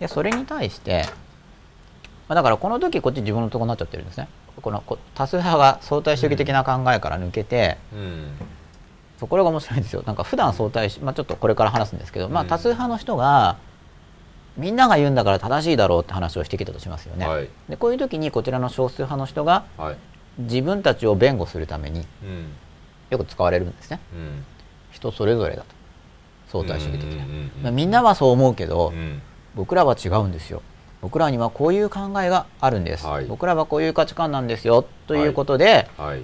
でそれに対して、まあ、だからこの時こっち自分のとこになっちゃってるんですね。このこ多数派が相対主義的な考えから抜けて、うん。そうこれが面白いんですよ。なんか普段相対し、まあ、ちょっとこれから話すんですけど、まあ、うん多数派の人がみんなが言うんだから正しいだろうって話をしてきたとしますよね。はい。でこういう時にこちらの少数派の人がはい。自分たちを弁護するためにうん。よく使われるんですね。うん。人それぞれだと。相対主義的な、みんなはそう思うけど、うん。僕らは違うんですよ僕らにはこういう考えがあるんです、はい。僕らはこういう価値観なんですよ。ということで、はい。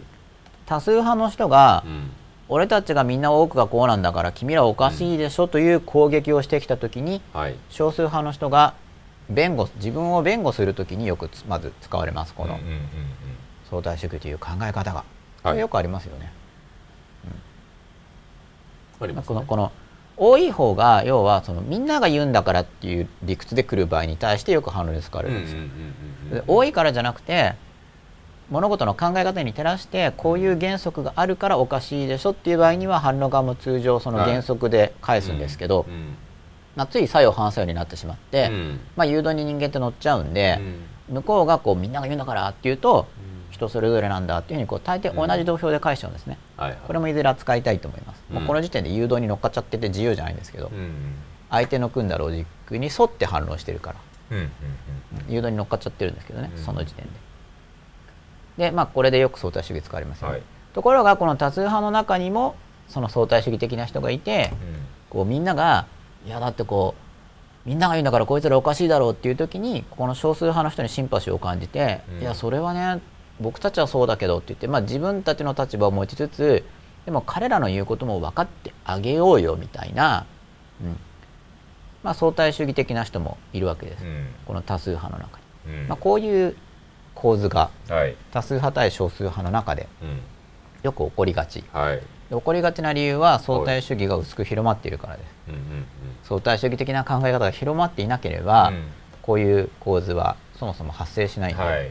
多数派の人が、うん。俺たちがみんな多くがこうなんだから君らおかしいでしょという攻撃をしてきた時にはい。少数派の人が弁護自分を弁護するときによくつまず使われますこの。うんうんうんうん。相対主義という考え方が、こはい。れよくありますよね。ありますね。このこの多い方が要はそのみんなが言うんだからっていう理屈で来る場合に対してよく反論で使われるんですよ。で多いからじゃなくて物事の考え方に照らしてこういう原則があるからおかしいでしょっていう場合には反論側も通常その原則で返すんですけど、うんまあ、つい作用反作用になってしまって、うん。まあ、誘導に人間って乗っちゃうんでう、ん。向こうがこうみんなが言うんだからっていうと人それぞれなんだっていうふうにこう大抵同じ土俵で返しちゃうんですね。はいはい。これもいずれ扱いたいと思います。もううんこの時点で誘導に乗っかっちゃってて自由じゃないんですけど、うん相手の組んだロジックに沿って反論してるから。うんうん誘導に乗っかっちゃってるんですけどね、うん。その時点で。でまあこれでよく相対主義使われますよね、はい。ところがこの多数派の中にもその相対主義的な人がいてこうみんながいやだってこうみんなが言うんだからこいつらおかしいだろうっていう時にこの少数派の人にシンパシーを感じて、うん。いやそれはね僕たちはそうだけどって言って、まあ、自分たちの立場を持ちつつでも彼らの言うことも分かってあげようよみたいな、うん。まあ、相対主義的な人もいるわけです、うん。この多数派の中に。うん。まあ、こういう構図がはい。多数派対少数派の中でうん。よく起こりがち。はい。で起こりがちな理由は相対主義が薄く広まっているからです。うんうん相対主義的な考え方が広まっていなければ、うん。こういう構図はそもそも発生しないんで、はい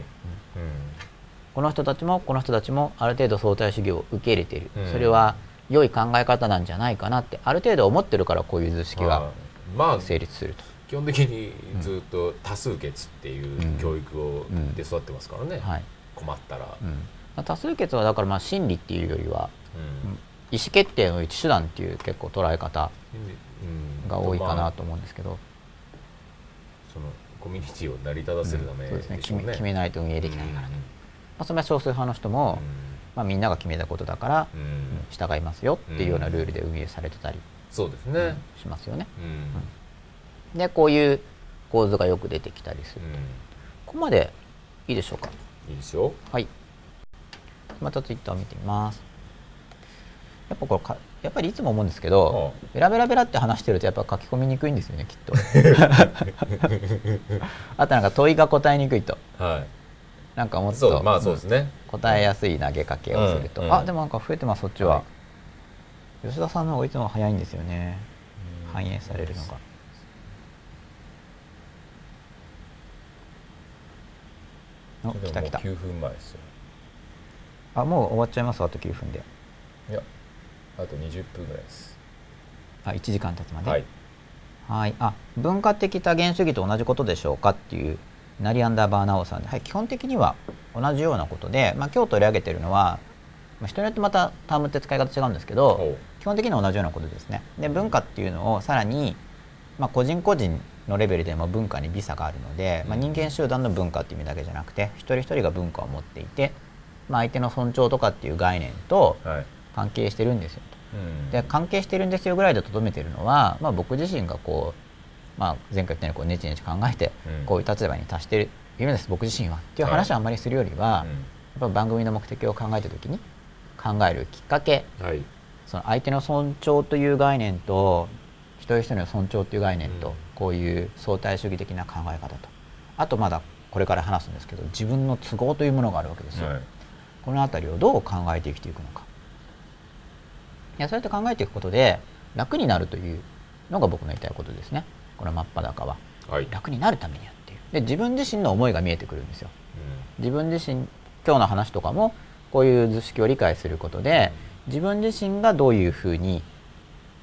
この人たちもこの人たちもある程度相対主義を受け入れている、うん。それは良い考え方なんじゃないかなって。ある程度思ってるからこういう図式がまあまあ成立すると、基本的にずっと多数決っていううん。教育をうんで育ってますからね。はい。困ったら。うん。まあ多数決はだからまあ真理っていうよりはうん。意思決定の一手段っていう結構捉え方うん。が多いかまあなと思うんですけど、そのコミュニティを成り立たせるためそうですね。決め決めないと運営できないから、うんまあ、それは少数派の人も、まあ、みんなが決めたことだから、従いますよっていうようなルールで運営されてたりそうですねしますよね。うんでこういう構図がよく出てきたりする。ここまでいいでしょうか？うんいいですよはい。またツイッターを見てみます。やっぱこれかやっぱりいつも思うんですけど、ベラベラベラって話してるとやっぱ書き込みにくいんですよねきっと。あとなんか問いが答えにくいとはいなんかもっとまあそうですね。答えやすい投げかけをすると、うんうんあでもなんか増えてますそっちは、は吉田さんの方がいつも早いんですよね。反映されるのが。お来た来た。もう9分前ですよ。あもう終わっちゃいますあと9分で。いやあと20分ぐらいです。あ1時間経つまで？はい。はい。あ文化的多元主義と同じことでしょうかっていうナリアンダーバーナオさんで、はい、基本的には同じようなことで、まあ、今日取り上げてるのは、まあ、人によってまたタームって使い方違うんですけど基本的には同じようなことですね。で文化っていうのをさらに、まあ、個人個人のレベルでも文化に微差があるので、まあ、人間集団の文化っていう意味だけじゃなくて一人一人が文化を持っていて、まあ、相手の尊重とかっていう概念とはい。関係してるんですよと。うん。で関係してるんですよぐらいでとどめてるのは、まあ、僕自身がこう、まあ、前回言ったようにこうネチネチ考えてうん。こういう立場に達しているんです僕自身は。っていう話はあんまりするよりは、やっぱ番組の目的を考えた時に考えるきっかけうんはい。その相手の尊重という概念と一人一人の尊重という概念と、うん。こういう相対主義的な考え方と。あとまだこれから話すんですけど自分の都合というものがあるわけですよ。はい。この辺りをどう考えて生きていくのか。いやそうやって考えていくことで楽になるというのが僕の言いたいことですねこの真っ裸は。はい。楽になるためにやっている。で自分自身の思いが見えてくるんですよ。う自分自身今日の話とかもこういう図式を理解することで自分自身がどういうふうに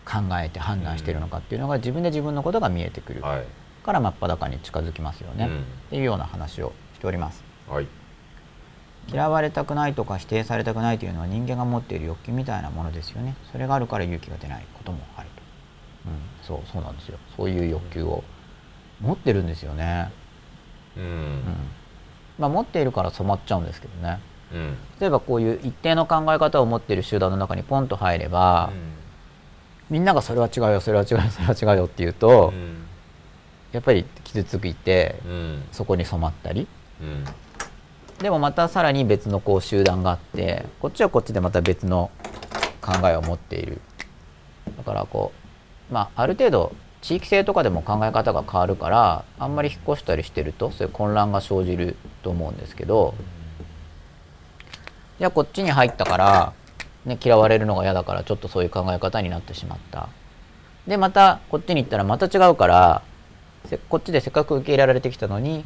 考えて判断しているのかっていうのが自分で自分のことが見えてくる。んはい。から真っ裸に近づきますよね、うん。っていうような話をしております。はい。嫌われたくないとか否定されたくないというのは人間が持っている欲求みたいなものですよね。それがあるから勇気が出ないこともあると、うん、そうそうなんですよ。そういう欲求を持ってるんですよね、うん。うん。まあ、持っているから染まっちゃうんですけどね。うん。例えばこういう一定の考え方を持っている集団の中にポンと入れば、みんながそれは違うよそれは違うよそれは違うよって言うと、うん。やっぱり傷ついてうん。そこに染まったり。うん。でもまたさらに別のこう集団があってこっちはこっちでまた別の考えを持っている。だからこうまあある程度地域性とかでも考え方が変わるからあんまり引っ越したりしてるとそういう混乱が生じると思うんですけどじゃあこっちに入ったから、ね、嫌われるのが嫌だからちょっとそういう考え方になってしまった。でまたこっちに行ったらまた違うからせこっちでせっかく受け入れられてきたのに、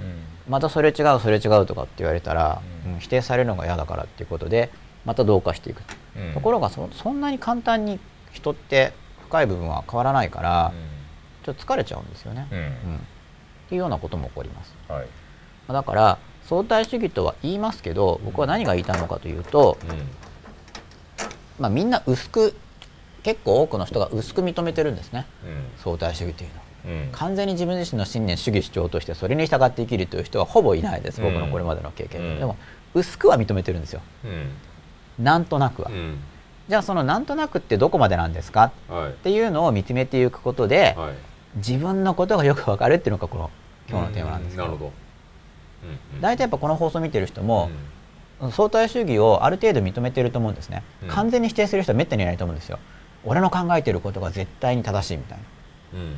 またそれ違うそれ違うとかって言われたら、うんうん。否定されるのが嫌だからっていうことでまた同化していく、うん。ところがそそんなに簡単に人って深い部分は変わらないから、ちょっと疲れちゃうんですよね、うん。うん。っていうようなことも起こります。はい。まあだから相対主義とは言いますけど僕は何が言いたいのかというと、まあ、みんな薄く結構多くの人が薄く認めてるんですね。相対主義というの。はうんうん。完全に自分自身の信念主義主張としてそれに従って生きるという人はほぼいないです。僕のこれまでの経験で、うん。でも薄くは認めてるんですよ。うん。なんとなくは、うんじゃあそのなんとなくってどこまでなんですか？はい。っていうのを見つめていくことで、はい。自分のことがよくわかるっていうのがこの今日のテーマなんですけど。なるほど。大体やっぱこの放送見てる人も、相対主義をある程度認めてると思うんですね、うん。完全に否定する人はめったにいないと思うんですよ。俺の考えてることが絶対に正しいみたいな。うん。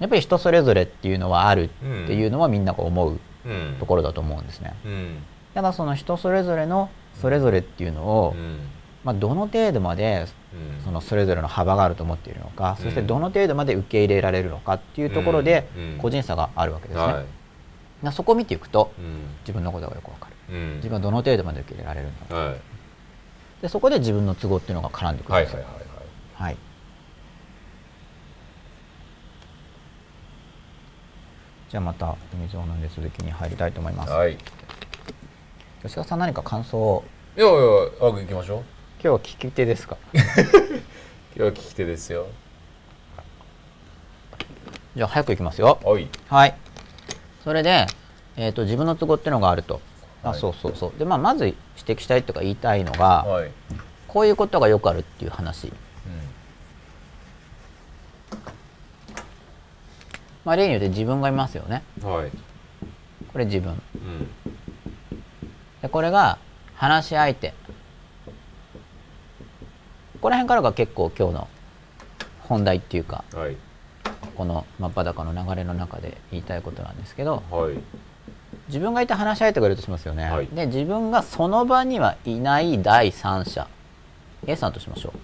やっぱり人それぞれっていうのはあるっていうのはみんなが思ううん。ところだと思うんですね。うん。ただその人それぞれのそれぞれっていうのを、うんまあ、どの程度までうん。そのそれぞれの幅があると思っているのか、うん。そしてどの程度まで受け入れられるのかっていうところでうん。うん。個人差があるわけですね、はい。なそこを見ていくとうん。自分のことがよくわかる。うん。自分はどの程度まで受け入れられるのか。はい。でそこで自分の都合っていうのが絡んでくるんですよ。はいはいはいはい。じゃあまたお水を飲んで続きに入りたいと思います、はい。い吉田さん何か感想を？やいやあ行きましょう今日は聞き手ですか？今日は聞き手ですよ。じゃあ早く行きますよ。はい。はい。それで、えー、と自分の都合っていうのがあると。あ、はい。そうそうそう。でまあまず指摘したいとか言いたいのが、はい。こういうことがよくあるっていう話。まあ例によって自分がいますよね。うんはい。これ自分。うん。でこれが話し相手この辺からが結構今日の本題っていうかはい。この真っ裸の流れの中で言いたいことなんですけどはい。自分がいて話し相手がいるとしますよね、はい。で自分がその場にはいない第三者 A さんとしましょう。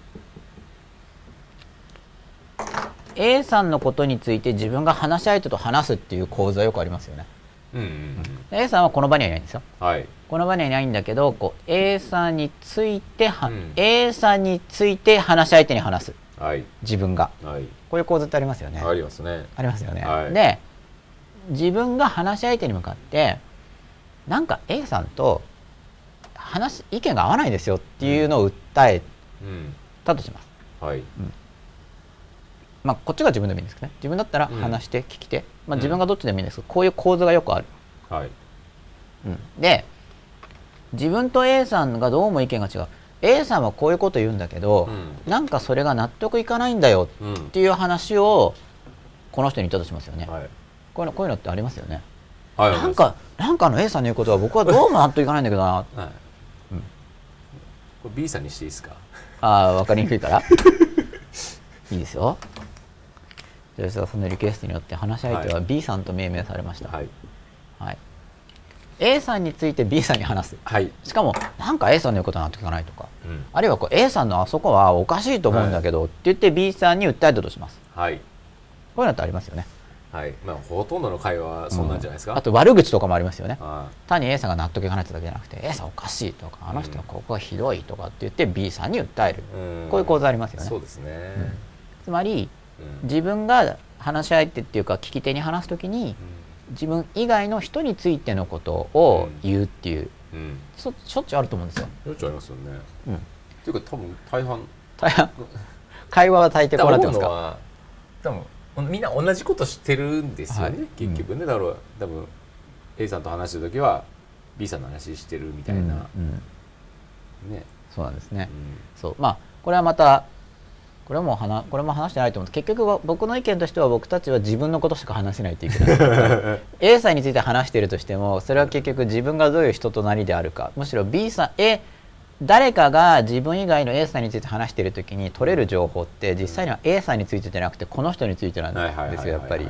A さんのことについて自分が話し相手と話すっていう構図はよくありますよねうんうんうん。で A さんはこの場にはいないんですよ。はい。この場にはいないんだけどこう A さんについては、うん。A さんについて話し相手に話す。はい。自分が。はい。こういう構図ってありますよね。ありますね。ありますよね、はい。で自分が話し相手に向かってなんか A さんと話意見が合わないですよっていうのを訴えうんたとします、はい。まあこっちが自分でもいいんですけどね。自分だったらうん。話して聞きて、まあ、うん自分がどっちでもいいんですけどこういう構図がよくある、はい。うん。で自分と A さんがどうも意見が違う。A さんはこういうこと言うんだけど、うん。なんかそれが納得いかないんだようんっていう話をこの人に言ったとしますよね、はい。こういうのこういうのってありますよね。はい。なんかなんかあの A さんの言うことは僕はどうも納得いかないんだけどな。はい。うん。これ B さんにしていいですか？ああ分かりにくいから。いいですよ吉田さんのリクエストによって話し相手ははい。B さんと命名されました、はい。はい。A さんについて B さんに話す。はい。しかもなんか A さんの言うことは納得いかないとか。うん。あるいはこう A さんのあそこはおかしいと思うんだけど、って言って B さんに訴えたとします。はい。こういうのってありますよね。はい。まあほとんどの会話はそうなんじゃないですか？あと悪口とかもありますよね。あ単に A さんが納得いかないってだけじゃなくて A さんおかしいとかあの人はここがひどいとかって言って B さんに訴える、うん。こういう構図ありますよね。そうですね。つまりうん自分が話し相手っていうか聞き手に話すときに自分以外の人についてのことを言うっていう、うん。しょっちゅうあると思うんですよ、よっちゃありますよね。うん、っていうか多分大半。大半。会話は大抵こうなってますか？多分みんな同じこと知ってるんですよね、はい。結局ね。だから多分 A さんと話してる時は B さんの話してるみたいな、うんうん。ね、そうなんですね、うそう。まあこれはまたこれはもう話これも話してないと思う。んです結局は僕の意見としては僕たちは自分のことしか話せないといけない A さんについて話しているとしてもそれは結局自分がどういう人となりであるか。むしろ B さん A, 誰かが自分以外の A さんについて話している時に取れる情報って実際には A さんについてじゃなくてこの人についてなんですよ。やっぱり。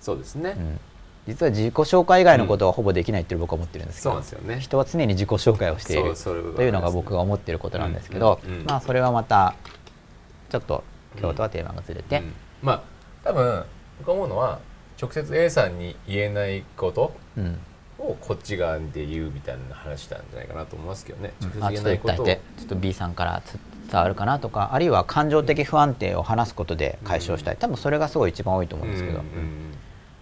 そうですね、うん。実は自己紹介以外のことはほぼできないって僕は思ってるんですけど、うん、すよね、人は常に自己紹介をしているというのが僕が思っていることなんですけど、まあそれはまたちょっと今日とはテーマがずれて、まあ多分僕思うのは直接 A さんに言えないことをこっち側で言うみたいな話なんじゃないかなと思いますけどね。まあ、ちょっと一回ちょっと B さんから伝わるかなとかあるいは感情的不安定を話すことで解消したい。多分それがすごい一番多いと思うんですけど。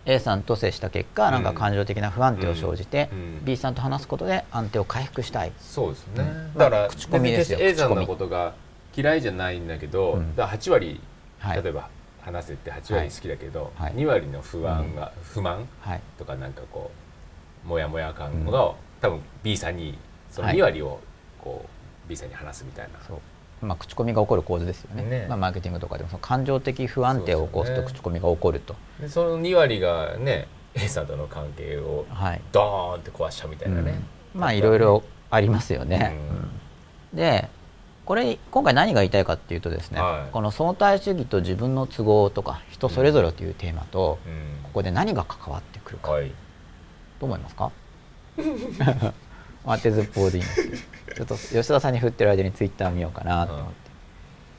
A さんと接した結果なんか感情的な不安定を生じて、B さんと話すことで安定を回復したい。そうですね、だから口コミですよ。A さんのことが嫌いじゃないんだけど、だ8割、例えば話せて8割好きだけど、はい、2割の不安が、不満とかなんかこうモヤモヤ感が、多分 B さんにその2割をこう B さんに話すみたいな。まあ、口コミが起こる構図ですよね、ね、まあ、マーケティングとかでもその感情的不安定を起こすと口コミが起こると。そ、ね、その2割がね A さんとの関係をドーンって壊しちゃうみたいなね、うん、まあいろいろありますよね、うん、でこれ今回何が言いたいかっていうとですね、はい、この相対主義と自分の都合とか人それぞれというテーマと、うん、ここで何が関わってくるか、はい、どう思いますか？当てずっぽうでいいんですけどちょっと吉田さんに振ってる間にツイッター見ようかなと思って、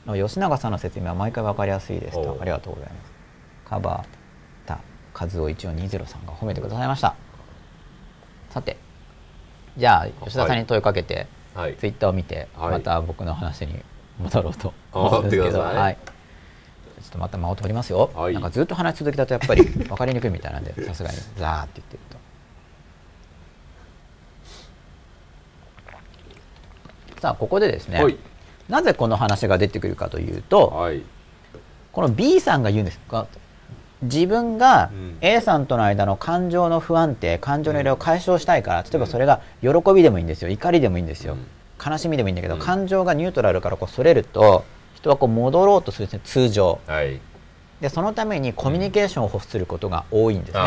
うん、吉永さんの説明は毎回分かりやすいです。とありがとうございます。カバータ和夫1420さんが褒めてくださいました。さてじゃあ吉田さんに問いかけて、はい、ツイッターを見て、はい、また僕の話に戻ろうと思うんですけど、はい、ちょっとまた間を取りますよ、はい、なんかずっと話し続けたとやっぱり 分かりにくいみたいなんでさすがにザーって言ってると。さあここでですね、はい、なぜこの話が出てくるかというと、はい、この B さんが言うんですか？自分が A さんとの間の感情の不安定感情の揺れを解消したいから例えばそれが喜びでもいいんですよ。怒りでもいいんですよ、悲しみでもいいんだけど、感情がニュートラルからこうそれると人はこう戻ろうとするんですね通常、はい、でそのためにコミュニケーションを欲することが多いんですね、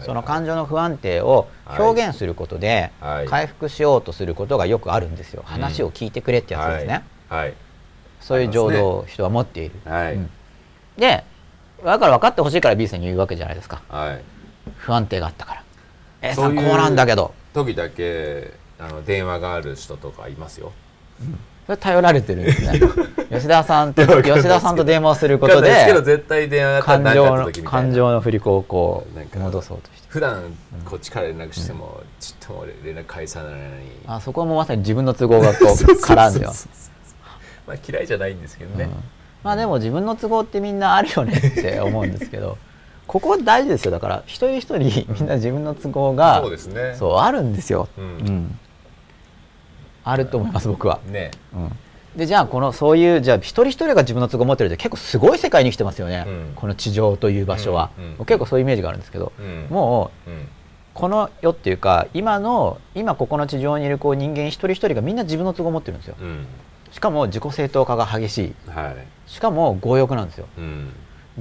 その感情の不安定を表現することで回復しようとすることがよくあるんですよ、話を聞いてくれってやつですね、はい。そういう情動を人は持っている、はい。うん、でだから分かってほしいから B さんに言うわけじゃないですか、はい、不安定があったから。A さんこうなんだけど。時だけあの電話がある人とかいますよ、うん。それ頼られてるんですね。吉田さんと吉田さんと電話をすることで感情の感情の振り子をこう戻そうとして。普段こっちから連絡しても、ちっとも連絡返さないのに。あそこはもうまさに自分の都合がこう絡んでよまあ嫌いじゃないんですけどね、うん、まあでも自分の都合ってみんなあるよねって思うんですけど ここ大事ですよ。だから一人一人みんな自分の都合が、そうですね。そうあるんですよ、うん、うん。あると思います僕は。ね。うん、でじゃあこのそういうじゃあ一人一人が自分の都合を持ってるって結構すごい世界に生きてますよね、うん、この地上という場所は、うん、結構そういうイメージがあるんですけど、もう、この世っていうか今の今ここの地上にいるこう人間一人一人がみんな自分の都合を持ってるんですよ、しかも自己正当化が激しい、はい、しかも強欲なんですよ、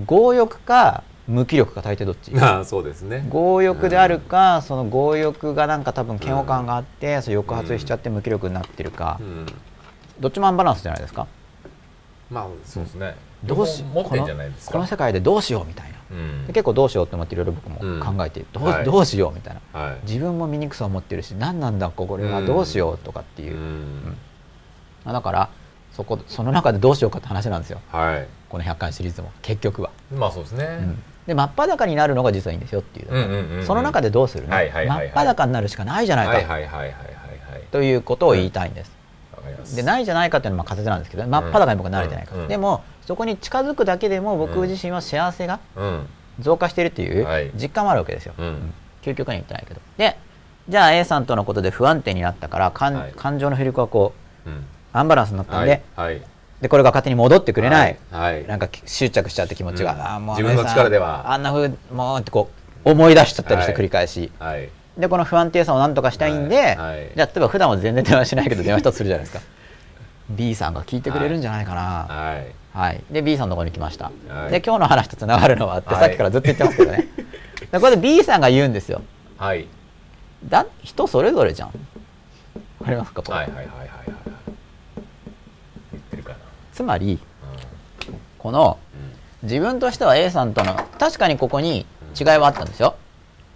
強欲か無気力か大抵どっち。あそうですね。強欲であるか、うん、その強欲がなんか多分嫌悪感があって、うん、そ抑圧しちゃって無気力になってるか、うん、どっちもアンバランスじゃないですか。まあそうですね、どうしこのこの世界でどうしようみたいな、結構どうしようって思っていろいろ僕も考えて、どうはい、どうしようみたいな、はい、自分も醜さを持ってるし何なんだこれはどうしようとかっていう、だからそこその中でどうしようかって話なんですよ、はい、この100回シリーズも結局は。まあそうですね、で真っ裸になるのが実はいいんですよっていう,、その中でどうするの、真っ裸になるしかないじゃないかと。いうことを言いたいんです。でないじゃないかっていうのは仮説なんですけど真っ裸に僕はなれてないから、でもそこに近づくだけでも僕自身は幸せが増加しているっていう実感もあるわけですよ、究極に言ってないけど。でじゃあ A さんとのことで不安定になったから感,、感情の振り子がこう、アンバランスになったんで、でこれが勝手に戻ってくれない、はい、なんか執着しちゃって気持ちが、うん、あもう自分の力では。あんなふうもうってこう思い出しちゃったりして繰り返し、はい、でこの不安定さをなんとかしたいんで、はいはい、じゃあ例えば普段は全然電話しないけど電話一つするじゃないですか。B さんが聞いてくれるんじゃないかな、はい。はい、で B さんのところに来ました、はい、で今日の話とつながるのはって、さっきからずっと言ってますけどね。でこれで B さんが言うんですよ、はい、だ人それぞれじゃん。わかりますかこれ、はいはいはいはいはいつまり、この自分としては A さんとの確かにここに違いはあったんですよ。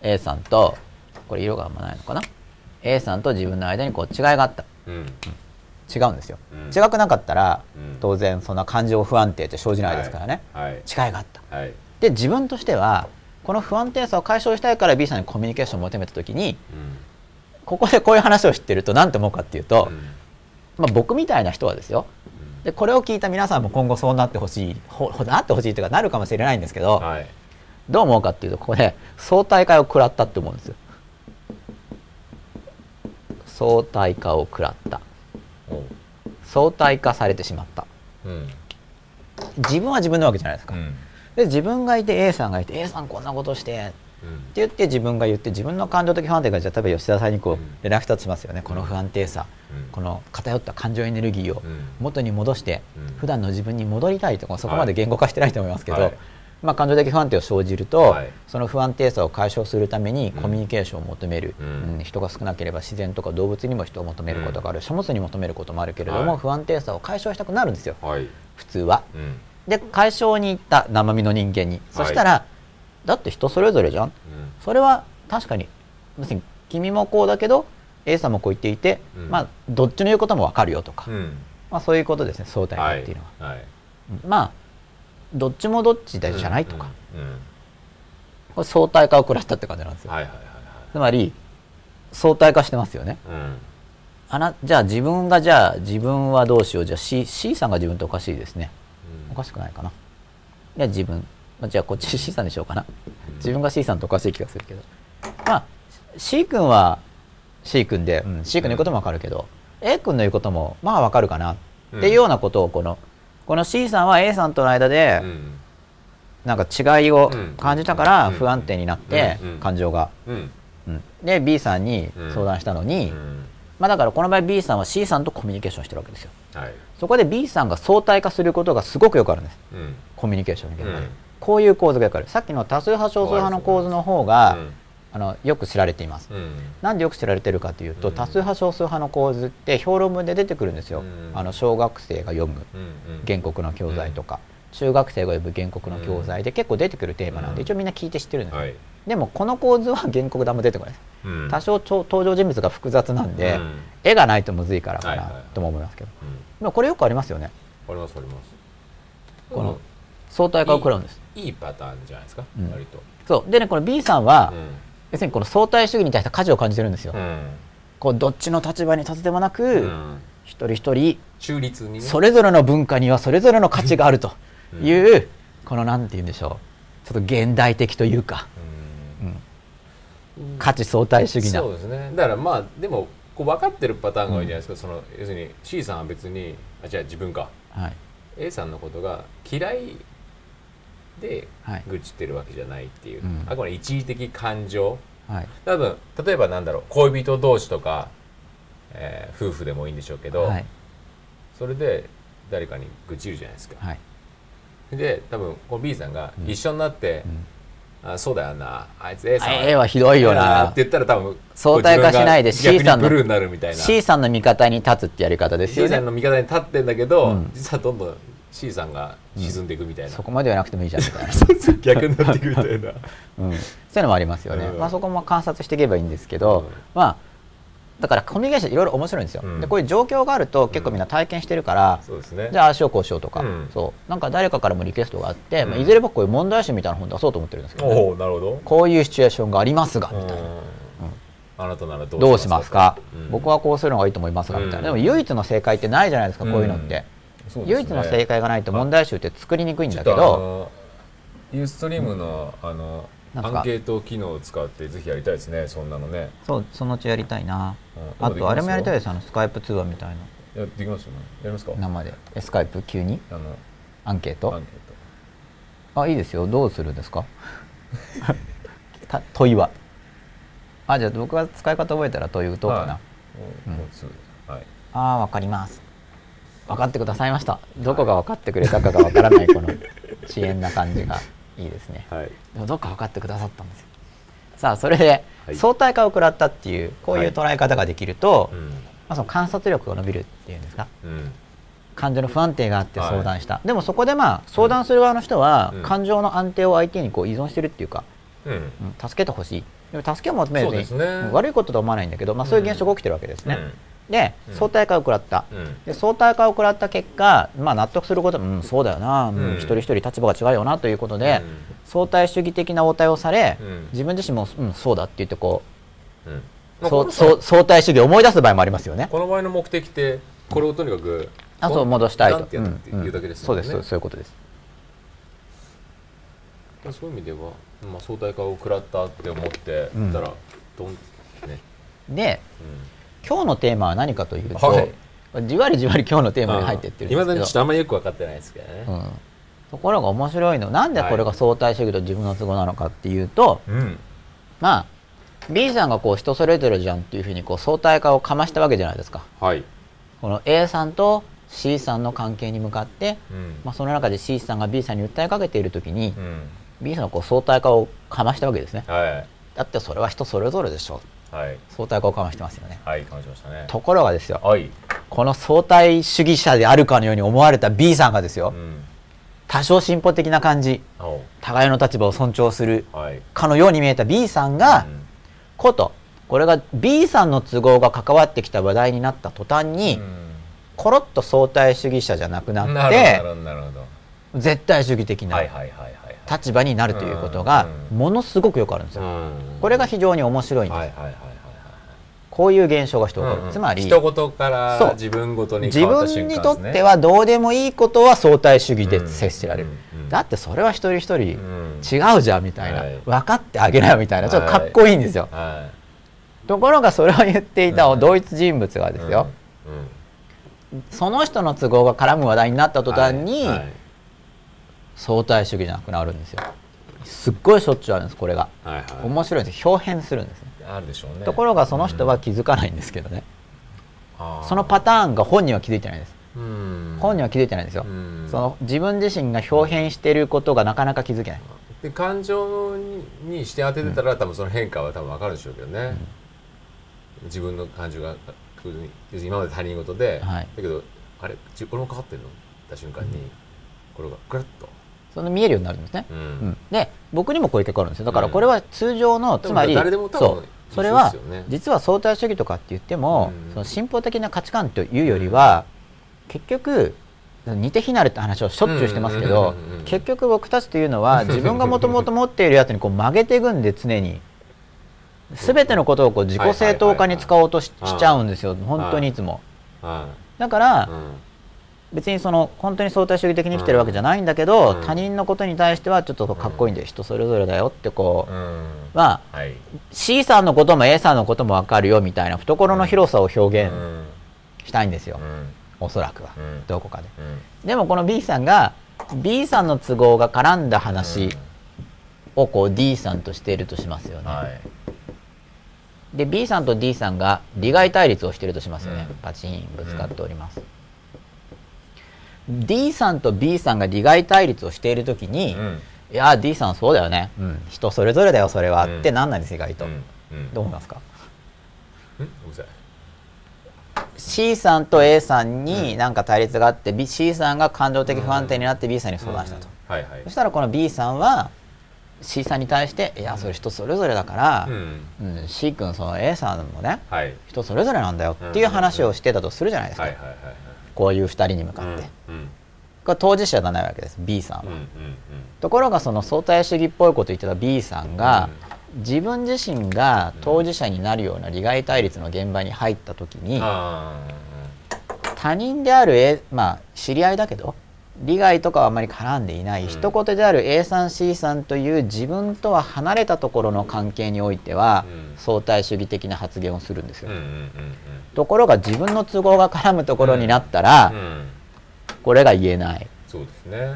A さんとこれ色があんまないのかな。A さんと自分の間にこう違いがあった、うん、違うんですよ、うん、違くなかったら、うん、当然そんな感情不安定って生じないですからね、はい。はい、違いがあった、はい、で自分としてはこの不安定さを解消したいから B さんにコミュニケーションを求めた時に、ここでこういう話を知ってると何て思うかっていうと、まあ、僕みたいな人はですよでこれを聞いた皆さんも今後そうなってほしいほなってほしいというかなるかもしれないんですけど、はい、どう思うかっていうとここで相対化を食らったって思うんですよ。相対化を食らった。相対化されてしまった、うん、自分は自分なわけじゃないですか、うん、で自分がいて A さんがいて A さんこんなことしてって言って自分が言って自分の感情的不安定がじゃあ例えば吉田さんにこう連絡したとしますよね、この不安定さ、この偏った感情エネルギーを元に戻して、普段の自分に戻りたいとかそこまで言語化してないと思いますけど、まあ、感情的不安定を生じると、はい、その不安定さを解消するためにコミュニケーションを求める、うん。うん、人が少なければ自然とか動物にも人を求めることがある、書物に求めることもあるけれども、はい、不安定さを解消したくなるんですよ、はい、普通は。で解消に行った生身の人間に。そしたら、だって人それぞれじゃん、それは確かに別に君もこうだけど A さんもこう言っていて、うん、まあどっちの言うことも分かるよとか、うん、まあ、そういうことですね相対化っていうのは。はい。はい、まあどっちもどっちじゃないとか、これ相対化を食らったって感じなんですよ。はいはいはいはい、つまり相対化してますよね。あなじゃあ自分がじゃあ自分はどうしよう。じゃあ C, C さんが自分っておかしいですね。おかしくないかな。いや自分じゃあこっち C さんにしようかな。自分が C さんとおかしい気がするけど。まあ C 君は C 君で、うん、C 君の言うことも分かるけど、うん、A 君の言うこともまあ分かるかなっていうようなことをこのこの C さんは A さんとの間で、なんか違いを感じたから不安定になって感情が、うん、で B さんに相談したのに、まあ、だからこの場合 B さんは C さんとコミュニケーションしてるわけですよ、はい、そこで B さんが相対化することがすごくよくあるんです、コミュニケーションに現場で。こういう構図がよくある。さっきの多数派少数派の構図の方が、うん、あのよく知られています、うん、なんでよく知られてるかというと、うん、多数派少数派の構図って評論文で出てくるんですよ、あの小学生が読む原告の教材とか、中学生が読む原告の教材で結構出てくるテーマなんで、一応みんな聞いて知ってるんです、はい、でもこの構図は原告団も出てこない。です、多少登場人物が複雑なんで、絵がないとむずいからかなとも思いますけど、でもこれよくありますよね。ありますあります。この相対化を食らうんです。いいパターンじゃないですか、うん、割と。そう。でねこの B さんは、うん、要するにこの相対主義に対して価値を感じてるんですよ、うん、こうどっちの立場に立つでもなく、一人一人中立に、ね、それぞれの文化にはそれぞれの価値があるという、このなんて言うんでしょう。ちょっと現代的というか、価値相対主義な。そうですね。だからまあでもこう分かってるパターンが多いじゃないですか、その要するに C さんは別にあじゃあ自分か、はい、A さんのことが嫌いで愚痴ってるわけじゃないっていう、はい、あくまで一時的感情、はい、多分例えばなんだろう恋人同士とか、えー、夫婦でもいいんでしょうけど、はい、それで誰かに愚痴るじゃないですか。はい、で多分この B さんが一緒になって、うん、あそうだよなあいつ A さん A はひどいよな。って言ったら多分相対化しないで C さんの C さんの味方に立つってやり方ですよね。C さんの味方に立ってんだけど、うん、実はどんどん C さんが沈んでいくみたいな、うん、そこまではなくてもいいじゃんみたいな。逆になっていくみたいな、うん、そういうのもありますよね、うん、まあ、そこも観察していけばいいんですけど、まあだからコミュニケーションいろいろ面白いんですよ、でこういう状況があると結構みんな体験してるから、ね、じゃあああしようこうしようとか、そう。なんか誰かからもリクエストがあって、まあ、いずれ僕こういう問題集みたいな本出そうと思ってるんですけど、ね、なるほど。こういうシチュエーションがありますがみたいな。あなたならどうしますか、僕はこうするのがいいと思いますがみたいな、でも唯一の正解ってないじゃないですか、こういうのって。ね、唯一の正解がないと問題集って作りにくいんだけど。ユーストリームのあのアンケート機能を使ってぜひやりたいですねそんなのね。そうそのうちやりたいな、うん、あとあれもやりたいですあのスカイプ通話みたいな。やできますよね。やりますか？生で。えスカイプ急に？あのアンケート？あいいですよ。どうするんですか？問いは。あじゃあ僕が使い方覚えたら問い打とうかな、はい。うん。はい、ああわかります分かってくださいました。どこが分かってくれたかが分からないこの遅延な感じがいいですね、はい、でもどっか分かってくださったんですよ。さあそれで相対化を食らったっていうこういう捉え方ができると、はい、まあ、その観察力が伸びるっていうんですか、うん、感情の不安定があって相談した、はい、でもそこでまあ相談する側の人は、感情の安定を相手にこう依存してるっていうか、うん、助けてほしい。でも助けを求めるに、ね、悪いこととは思わないんだけど、まあ、そういう現象が起きてるわけですね。で相対化を食らった、で相対化を食らった結果、まあ、納得すること、うん、そうだよな、うん、一人一人立場が違うよなということで、相対主義的な応対をされ、自分自身も、うん、そうだって言ってこう、うん。相対主義を思い出す場合もありますよね。この場合の目的ってこれをとにかく、あそう戻したいと。いうだけです、ね。そうですそういうことです。そういう意味では、まあ、相対化を食らったって思ってたら、どんね。で、今日のテーマは何かというと、はい、じわりじわり今日のテーマに入ってってるんですけど。今だにちょっとあんまりよく分かってないですけどね。うん。ところが面白いの。なんでこれが相対主義と自分の都合なのかっていうと、うん、まあ B さんがこう人それぞれじゃんっていうふうにこう相対化をかましたわけじゃないですか。はい、この A さんと C さんの関係に向かって、うん、まあ、その中で C さんが B さんに訴えかけている時に、うん、B さんがこう相対化をかましたわけですね。はい、だってそれは人それぞれでしょ。う。はい、相対化をかましてますよね。はい、かましましたね。ところがですよ、はい、この相対主義者であるかのように思われた B さんがですよ、うん。多少進歩的な感じ。互いの立場を尊重する。かのように見えた B さんが、ことこれが B さんの都合が関わってきた話題になった途端に、コロッと相対主義者じゃなくなって絶対主義的な立場になるということがものすごくよくあるんですよ。これが非常に面白いんです。こういう現象が人起こる、うん、つまり人事から自分ごとに、ね、自分にとってはどうでもいいことは相対主義で接しられる、うん。うん、だってそれは一人一人違うじゃんみたいな、分かってあげなよみたいな。ちょっとかっこいいんですよ、はい、ところがそれを言っていた同一人物がですよ、その人の都合が絡む話題になった途端に、はい。はい、相対主義じゃなくなるんですよ。すっごいしょっちゅうあるんですこれが、はいはい、面白いんです表変するんですね。あるでしょうね。ところがその人は気づかないんですけどね、うん、そのパターンが本人は気づいてないです、うん、本人は気づいてないんですよ、うん、その自分自身が表変していることがなかなか気づけない。で感情に視点当ててたら、多分その変化は多分分かるでしょうけどね、自分の感情が今まで他人事で、はい、だけどあれ？俺もかかってるの？った瞬間に、これがグラッとその見えるようになるんですね、うん、で僕にもこういう結果あるんですよ。だからこれは通常の、つまりそう。それは実は相対主義とかって言っても、その進歩的な価値観というよりは、結局似て非なるって話をしょっちゅうしてますけど結局僕たちというのは 自分がもともと持っているやつにこう曲げていくんで常に全てのことをこう自己正当化に使おうとしちゃうんですよ。本当にいつも。だから別にその本当に相対主義的に生きてるわけじゃないんだけど、他人のことに対してはちょっとかっこいいんで、人それぞれだよってこう、まあ、C さんのことも A さんのことも分かるよみたいな懐の広さを表現したいんですよ、おそらくは、どこかで、でもこの B さんが B さんの都合が絡んだ話をこう D さんとしているとしますよね、で B さんと D さんが利害対立をしているとしますよね、パチンぶつかっております、D さんと B さんが利害対立をしている時に、うん、いや D さんそうだよね、うん、人それぞれだよそれは、うん、ってなんないです意外と、どう思いますか？C さんと A さんに何か対立があって、B、C さんが感情的不安定になって B さんに相談したと、そしたらこの B さんは C さんに対して「いやそれ人それぞれだから、うん。C 君その A さんもね、はい、人それぞれなんだよ」っていう話をしてたとするじゃないですか。こういう2人に向かって、これ当事者じゃないわけです。B さんは、ところがその相対主義っぽいこと言ってた B さんが、うん、自分自身が当事者になるような利害対立の現場に入った時に、他人である、まあ知り合いだけど利害とかはあまり絡んでいない、うん、一言である A さん C さんという自分とは離れたところの関係においては、うん、相対主義的な発言をするんですよ。うんうんうんうん、ところが自分の都合が絡むところになったら、うん。うん、これが言えない。そうですね。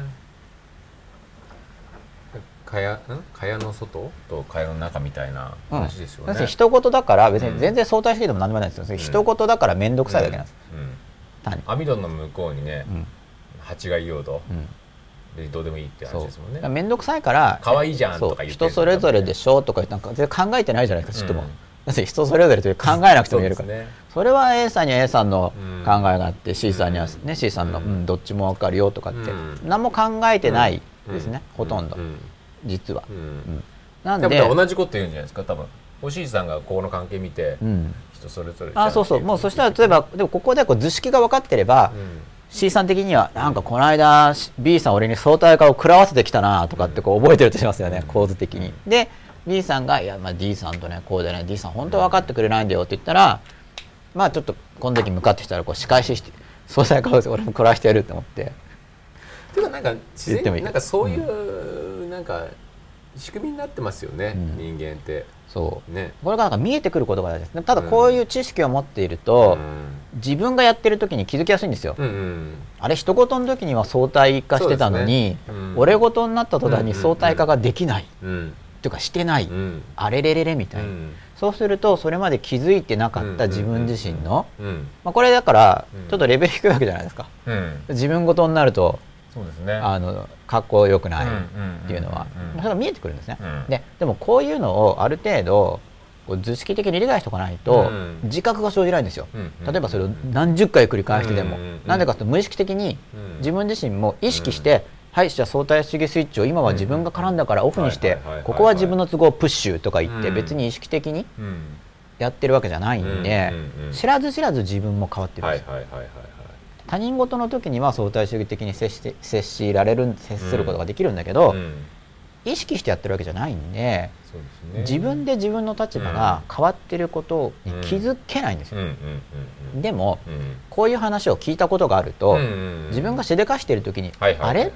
蚊帳蚊帳の外と蚊帳の中みたいな話ですよね。うん、人事だから別に全然相対主義でも何でもないですよ。うん、人事だから面倒くさいだけなんです。網戸の向こうにね、蜂が用土、うん、でどうでもいいって話ですもんね。面倒くさいから可愛いじゃんとか言って人それぞれでしょとかなんか全然考えてないじゃないですかちっとも、だって人それぞれという考えなくても言えるから、ね、それは A さんには A さんの考えがあって、うん、C さんには、ね、C さんの、うん、どっちも分かるよとかって、何も考えてないですね、ほとんど、実は、なんで同じこと言うんじゃないですか多分。おしいさんがこの関係見て、人それぞれあそうそう。もうそしたら例えばでもここでこう図式が分かってれば、C さん的にはなんかこの間 B さん俺に相対化を食らわせてきたなとかってこう覚えてるとしますよね、構図的に。で B さんが「いやまあ D さんとねこうでね D さん本当分かってくれないんだよ」って言ったらまあちょっとこの時向かってきたらこう仕返しして相対化を俺も食らわしてやると思って。ていうかなんか自然なんかそういう、なんか仕組みになってますよね、うん、人間って。そう。ね、これがなんか見えてくることがです。ねただこういう知識を持っていると、うん、自分がやってる時に気づきやすいんですよ、うんうん、あれ一言の時には相対化してたのに、ね。うん、俺事になった途端に相対化ができない、うん、っていうかしてない、あれれれれみたいな、そうするとそれまで気づいてなかった自分自身の、まあ、これだからちょっとレベル低いわけじゃないですか、自分事になるとそうですね、あの格好よくないっていうのは。それが見えてくるんですね。ででもこういうのをある程度こう図式的に理解しておかないと自覚が生じないんですよ。例えばそれを何十回繰り返してでも。なんでかというと無意識的に自分自身も意識してはいじゃあ相対主義スイッチを今は自分が絡んだからオフにしてここは自分の都合プッシュとか言って別に意識的にやってるわけじゃないんで知らず知らず自分も変わってるんですよ。他人事の時には相対主義的に接して接しられる接することができるんだけど、うん、意識してやってるわけじゃないんで、ね、自分で自分の立場が変わってることに気づけないんですよ。でも、うん、こういう話を聞いたことがあると、自分がしでかしてる時に、あれ？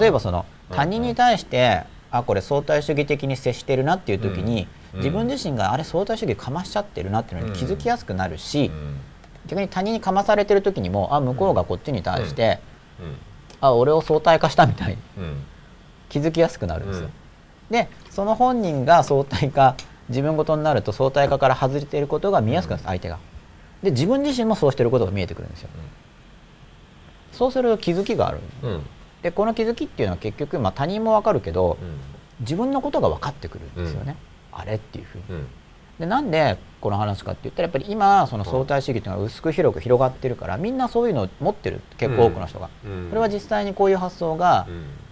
例えばその他人に対して、あこれ相対主義的に接してるなっていう時に、自分自身があれ相対主義かましちゃってるなっていうのに気づきやすくなるし、逆に他人にかまされてる時にもあ向こうがこっちに対して、あ俺を相対化したみたいに気づきやすくなるんですよ。でその本人が相対化自分ごとになると相対化から外れていることが見やすくなる相手が。で自分自身もそうしてることが見えてくるんですよ。そうすると気づきがある。でこの気づきっていうのは結局、まあ、他人も分かるけど、自分のことが分かってくるんですよね。あれっていうふうに。でなんでこの話かって言ったらやっぱり今その相対主義っていうのは薄く広く広がってるからみんなそういうのを持ってる結構多くの人が、うん、これは実際にこういう発想が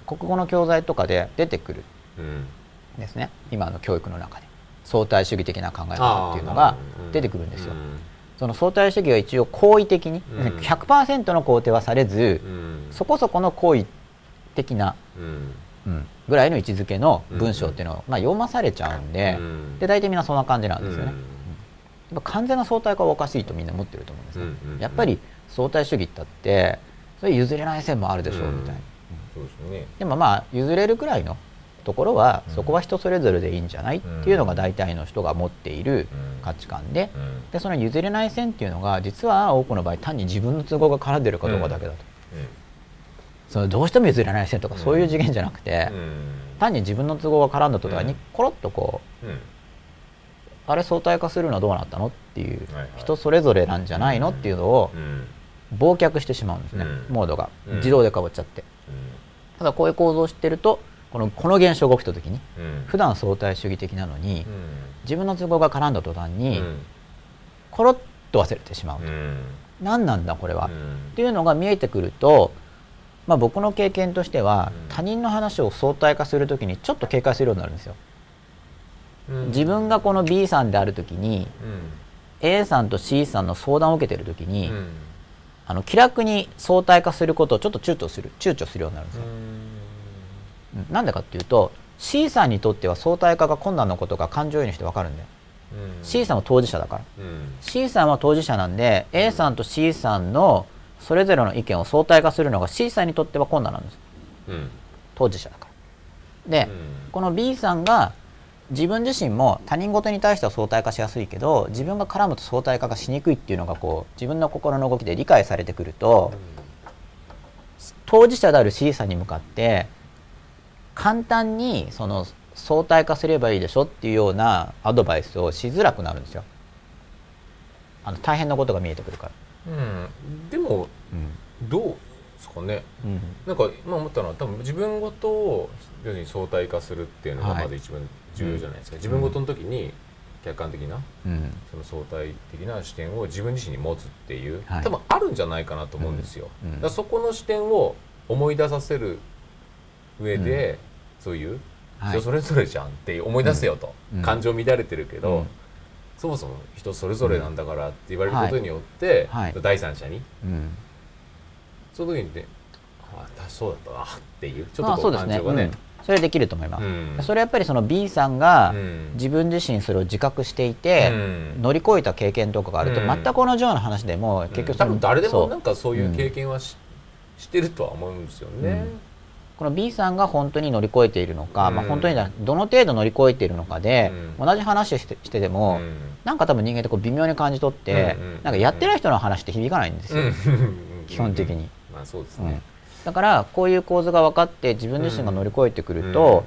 国語の教材とかで出てくる。ですね。今の教育の中で。相対主義的な考え方っていうのが出てくるんですよ。その相対主義は一応好意的に、うん、100%の肯定はされず、うん、そこそこの好意的な、うん、ぐらいの位置づけの文章っていうのを、まあ、読まされちゃうんで,、で大体みんなそんな感じなんですよね。やっぱ完全な相対化はおかしいとみんな思ってると思うんですよ、やっぱり相対主義ったってそれ譲れない線もあるでしょうみたいな、そうですね、でもまあ譲れるくらいのところは、そこは人それぞれでいいんじゃないっていうのが大体の人が持っている価値観で,、でその譲れない線っていうのが実は多くの場合単に自分の都合が絡んでるかどうかだけだと。そのどうしても譲れない線とかそういう次元じゃなくて、単に自分の都合が絡んだとかにコロッとこう、あれ相対化するのはどうなったのっていう、人それぞれなんじゃないのっていうのを忘却してしまうんですね、モードが。自動でかぶっちゃって、ただこういう構造を知ってるとこのこの現象が起きた時に、普段相対主義的なのに、自分の都合が絡んだ途端に、コロッと忘れてしまうと、何なんだこれは、っていうのが見えてくるとまあ、僕の経験としては、他人の話を相対化する時にちょっと警戒するようになるんですよ。自分がこの B さんである時に、A さんと C さんの相談を受けてる時に、あの気楽に相対化することをちょっと躊躇する躊躇するようになるんですよ。なんでかっていうと C さんにとっては相対化が困難なことが感情移入して分かるんだよ。C さんは当事者だから、C さんは当事者なんで A さんと C さんのそれぞれの意見を相対化するのが C さんにとっては困難なんです、うん、当事者だから。で、うん、この B さんが自分自身も他人事に対しては相対化しやすいけど自分が絡むと相対化がしにくいっていうのがこう自分の心の動きで理解されてくると、うん、当事者である C さんに向かって簡単にその相対化すればいいでしょっていうようなアドバイスをしづらくなるんですよ。あの大変なことが見えてくるから。うん、でも、うん、どうですかね、うん、なんか今思ったのは多分自分ごとを要するに相対化するっていうのがまず一番重要じゃないですか、はい、自分ごとの時に客観的な、うん、その相対的な視点を自分自身に持つっていう、はい、多分あるんじゃないかなと思うんですよ。うん、だそこの視点を思い出させる上で、そういう人それぞれじゃんって思い出せよと、感情乱れてるけど、そもそも人それぞれなんだからって言われることによって、第三者に、その時にねああそうだったなっていうちょっとこう感情がね、それできると思います、うん、それやっぱりその B さんが自分自身それを自覚していて、うん、乗り越えた経験とかがあると、全く同じような話でも結局多分誰でもなんかそういう経験はし,、してるとは思うんですよね。この B さんが本当に乗り越えているのか、まあ、本当にどの程度乗り越えているのかで、同じ話をしてしてでも、うん、なんか多分人間ってこう微妙に感じ取って、なんかやってない人の話って響かないんですよ、基本的に。まあそうですね、だからこういう構図が分かって自分自身が乗り越えてくると、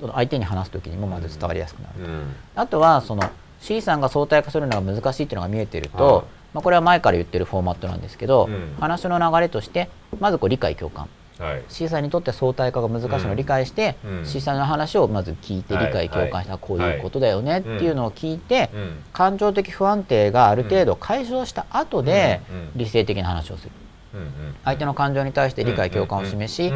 相手に話す時にもまず伝わりやすくなると、あとはその C さんが相対化するのが難しいっていうのが見えてると、まあ、これは前から言ってるフォーマットなんですけど、話の流れとしてまずこう理解共感、はい、C さんにとって相対化が難しいのを理解して、うん、C さんの話をまず聞いて理解共感した、こういうことだよねっていうのを聞いて、感情的不安定がある程度解消した後で理性的な話をする。相手の感情に対して理解共感を示し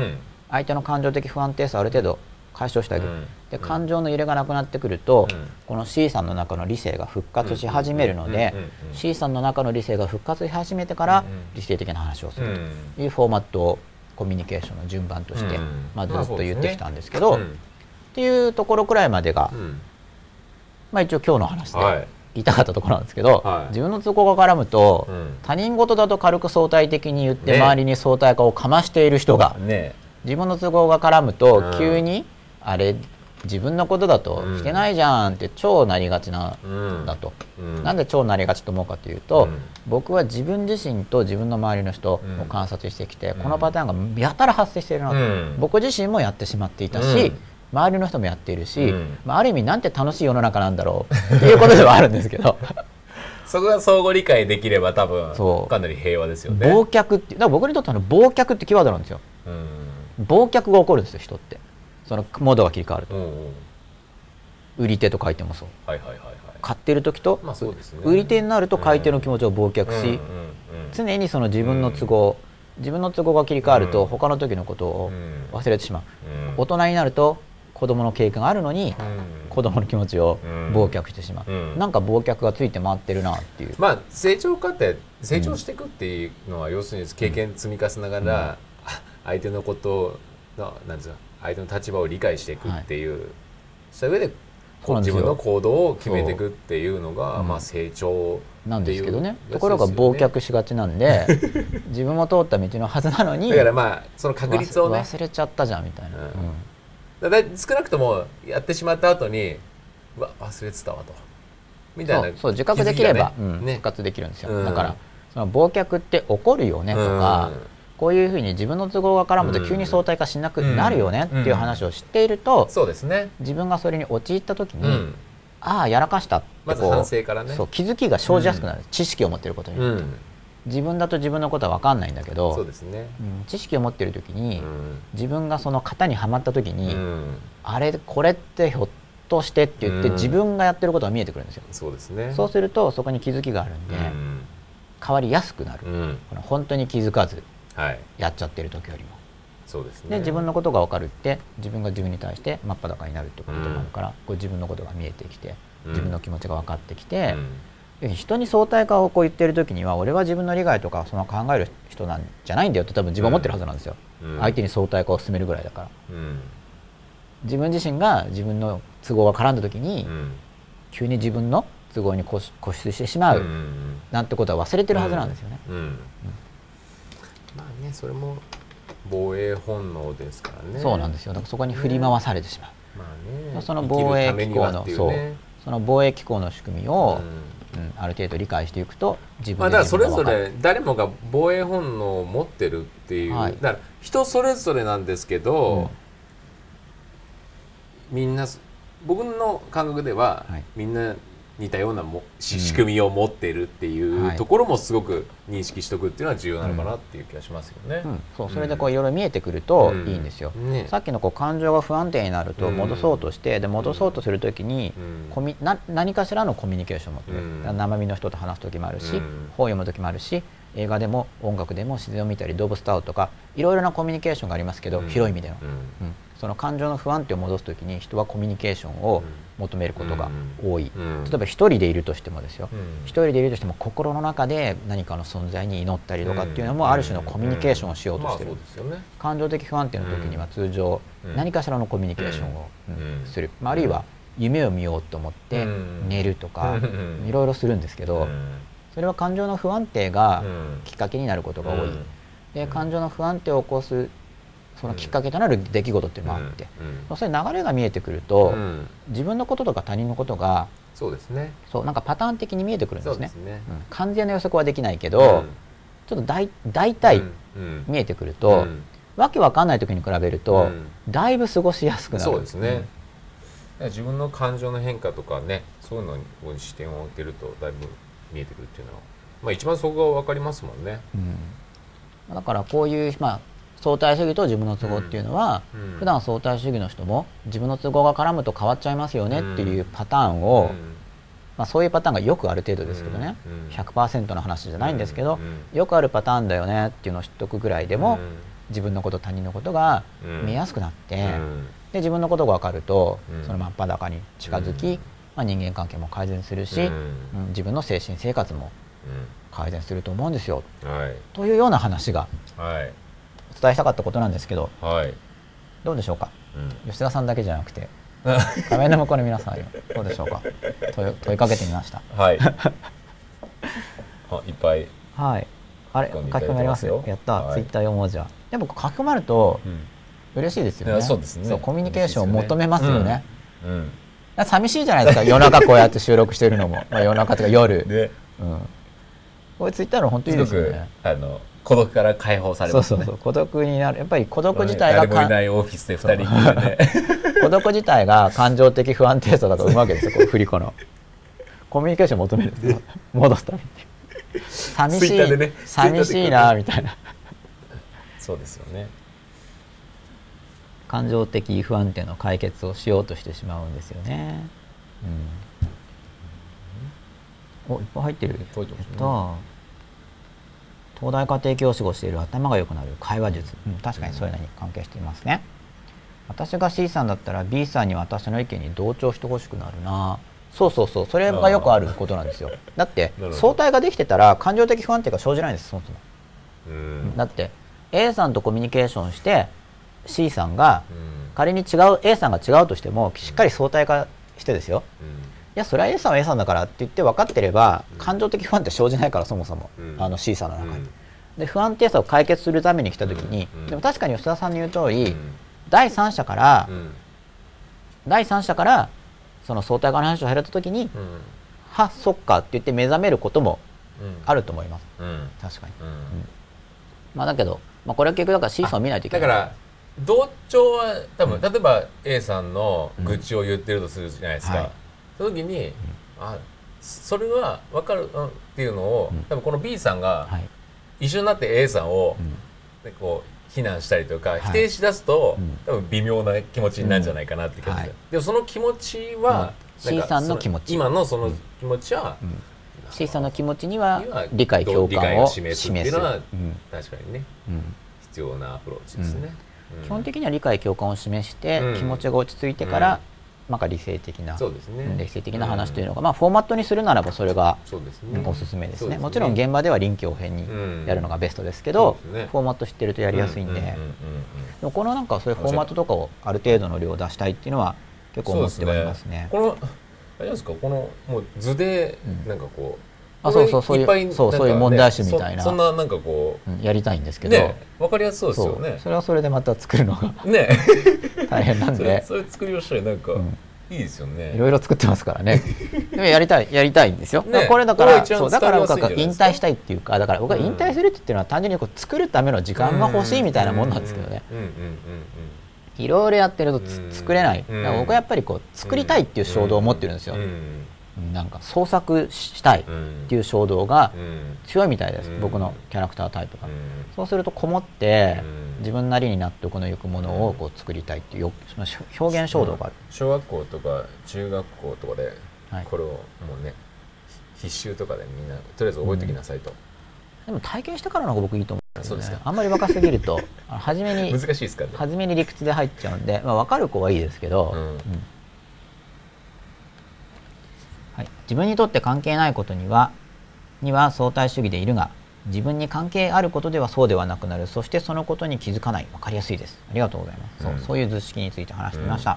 相手の感情的不安定さをある程度解消してあげる、で感情の揺れがなくなってくると、この C さんの中の理性が復活し始めるので、C さんの中の理性が復活し始めてから理性的な話をするというフォーマットをコミュニケーションの順番として、まあ、ずっと言ってきたんですけど、っていうところくらいまでが、まあ、一応今日の話で言いたかったところなんですけど、はい、自分の都合が絡むと、うん、他人事だと軽く相対的に言って周りに相対化をかましている人が、ね、自分の都合が絡むと急に、あれ自分のことだとしてないじゃんって超なりがちなん。だと、うん、なんで超なりがちと思うかというと、うん、僕は自分自身と自分の周りの人を観察してきて、うん、このパターンがやたら発生しているなと、僕自身もやってしまっていたし、周りの人もやっているし、うん、まあ、ある意味なんて楽しい世の中なんだろうっていうことではあるんですけど。そこが相互理解できれば多分かなり平和ですよね。忘却ってだから僕にとっての忘却ってキーワードなんですよ、うん、忘却が起こるんですよ人ってそのモードが切り替わると、うんうん、売り手と書いてもそう,、はいはいはいはい、買ってる時と、まあそうですね、売り手になると買い手の気持ちを忘却し、常にその自分の都合、自分の都合が切り替わると、他の時のことを忘れてしまう、大人になると子供の経験があるのに、うん、子供の気持ちを忘却してしまう、うん、なんか忘却がついて回ってるなっていう。まあ成長過程成長していくっていうのは、要するに経験積み重ねながら、相手のことのなんですか相手の立場を理解していくっていう、はい、した上で自分の行動を決めていくっていうのが、まあ、成長なんですけどね。ところが忘却しがちなんで 自分も通った道のはずなのにだからまあその確率をね。忘れちゃったじゃんみたいな、うん。だ少なくともやってしまった後にうわ忘れてたわと。みたいなそう自覚できれば、ねうん、復活できるんですよ、うん、だからその忘却って起こるよねとか、うん、こういうふうに自分の都合が絡むと急に相対化しなくなるよねっていう話を知っていると、そうですね。自分がそれに陥った時に、ああやらかしたってまず反省からね。そう気づきが生じやすくなる、知識を持っていることに。よって。自分だと自分のことは分かんないんだけどそうですね、うん、知識を持ってる時に、うん、自分がその型にはまった時に、うん、あれこれってひょっとしてって言って、自分がやってることが見えてくるんですよ。そうですね。そうするとそこに気づきがあるんで、変わりやすくなる、この本当に気づかずやっちゃってる時よりも。そうですね、で自分のことが分かるって自分が自分に対して真っ裸になるってこともあるから、こう自分のことが見えてきて自分の気持ちが分かってきて、人に相対化をこう言ってる時には俺は自分の利害とかその考える人なんじゃないんだよって多分自分は思ってるはずなんですよ、うん、相手に相対化を進めるぐらいだから、うん、自分自身が自分の都合が絡んだ時に、うん、急に自分の都合に固執してしまう、なんてことは忘れてるはずなんですよね、まあねそれも防衛本能ですからね。そうなんですよ。だからそこに振り回されてしまう、まあね、その防衛機構の、そう。その防衛機構の仕組みを、うん、ある程度理解していくと自分まあ、だからそれぞれ誰もが防衛本能を持ってるっていう、はい、だから人それぞれなんですけど、うん、みんな僕の感覚では、はい、みんな似たようなも仕組みを持ってるっていうところもすごく認識しておくっていうのは重要なのかなっていう気がしますよね。うん、そうそれでこういろいろ見えてくるといいんですよ。ね、さっきのこう感情が不安定になると戻そうとして、で戻そうとするときに、コミな何かしらのコミュニケーションを求める、生身の人と話す時もあるし、本を読む時もあるし映画でも音楽でも自然を見たり動物と会うとかいろいろなコミュニケーションがありますけど、広い意味での、うん。その感情の不安定を戻す時に人はコミュニケーションを求めることが多い、例えば一人でいるとしてもですよ。一、人でいるとしても心の中で何かの存在に祈ったりとかっていうのもある種のコミュニケーションをしようとしてる、感情的不安定の時には通常何かしらのコミュニケーションをする、まあ、あるいは夢を見ようと思って寝るとかいろいろするんですけどそれは感情の不安定がきっかけになることが多い。で感情の不安定を起こすそのきっかけとなる出来事っていうのもあって、うん、そういう流れが見えてくると、うん、自分のこととか他人のことがそうですね。そうなんかパターン的に見えてくるんですね、ね、うん、完全な予測はできないけど、ちょっと大大体見えてくると、わけわかんない時に比べると、だいぶ過ごしやすくなる。そうですね、自分の感情の変化とかねそういうのに視点を置いてるとだいぶ見えてくるっていうのは、まあ、一番そこが分かりますもんね。だからこういう、まあ、相対主義と自分の都合っていうのは、うん、普段相対主義の人も自分の都合が絡むと変わっちゃいますよねっていうパターンを、まあ、そういうパターンがよくある程度ですけどね、うん、100%の話じゃないんですけど、よくあるパターンだよねっていうのを知っておくぐらいでも、自分のこと他人のことが見えやすくなって、で自分のことが分かると、その真っ裸に近づき、まあ、人間関係も改善するし、うん。自分の精神生活も改善すると思うんですよ、はい、というような話が、はい。お伝えしたかったことなんですけど、はい、どうでしょうか、うん、吉田さんだけじゃなくて画面の向こうの皆さんにどうでしょうか？問問いかけてみました。はい。あいっぱい。はい。あれ書き込まれます？よやった、はい、ツイッター4文字はでも書き込まれると嬉しいですよね、そうですね。コミュニケーションを求めますよね、うん、うん、寂しいじゃないですか。夜中こうやって収録してるのも、まあ、夜中とか夜、ね、うん、これツイッターの本当にいいですよね。あの孤独から解放されます、ね、そうそうそう。孤独になる。やっぱり孤独自体が誰もいないオフィスで2人で、ね、孤独自体が感情的不安定さだと生むわけですよ こう振り子の。コミュニケーション求めるんですよ。戻すために寂しい、ね、寂しいなみたいな。そうですよね感情的不安定の解決をしようとしてしまうんですよね、うん、おいっぱい入ってるやった。東大家庭教師をしている頭が良くなる会話術、うん、確かにそういうのに関係していますね、私が C さんだったら B さんに私の意見に同調してほしくなるな。そうそうそう。それがよくあることなんですよ。だって相対ができてたら感情的不安定が生じないんですそもそも。だって A さんとコミュニケーションして C さんが仮に違う A さんが違うとしてもしっかり相対化してですよ、いやそれは A さんは A さんだからって言って分かってれば、感情的不安って生じないからそもそも、あの C さんの中に。で不安定さを解決するために来た時に、でも確かに吉田さんの言う通り、第三者から、第三者からその相対化の話を入れた時に、はそっかって言って目覚めることもあると思います、確かに、まあだけど、まあ、これは結局だから C さんを見ないといけない。だから同調は多分、例えば A さんの愚痴を言ってるとするじゃないですか、その時に、あそれは分かる、うん、っていうのを、多分この B さんが一緒になって A さんを、でこう非難したりとか、否定しだすと、多分微妙な気持ちになるんじゃないかなって感じで、でもその気持ちは、C さんの気持ち。今のその気持ちは、C さんの気持ちには理解共感を示すっていうのは確かにね、必要なアプローチですね、基本的には理解共感を示して、気持ちが落ち着いてから、なん。か理性的な、ね、理性的な話というのが、まあ、フォーマットにするならばそれがおすすめですね。もちろん現場では臨機応変にやるのがベストですけど、フォーマット知ってるとやりやすいんで、でもこのなんかそういうフォーマットとかをある程度の量出したいっていうのは結構思ってはいますね。このあれですか？このもう図でなんかこう、あそうそうそういうそうそういう問題集みたいな。そんななんかこう、うん、やりたいんですけど、ね、分かりやすそうですよね。それはそれでまた作るのが ね。大変なんで。それ作りをしたらなんか、うん。いいですよね。いろいろ作ってますからね。でもやりたいやりたいんですよ、ね、これだからそうだから僕は引退したいっていうかだから僕は引退するって言ってるのは単純にこう作るための時間が欲しいみたいなもんなんですけどね。いろいろやってると作れない、僕はやっぱりこう作りたいっていう衝動を持ってるんですよ、なんか創作したいっていう衝動が強いみたいです、うん、僕のキャラクタータイプが、うん、そうするとこもって、自分なりに納得のいくものをこう作りたいっていう表現衝動がある、小学校とか中学校とかでこれをもうね必修とかでみんなとりあえず覚えておきなさいと、でも体験してからの方が僕いいと思う、ね、そうですか。あんまり若すぎると初めに 難しいですか、ね、初めに理屈で入っちゃうんで、まあ、分かる子はいいですけど、うんはい、自分にとって関係ないことにはには相対主義でいるが自分に関係あることではそうではなくなる。そしてそのことに気づかない。分かりやすいです。ありがとうございます、うん、そうそういう図式について話してみました、うん、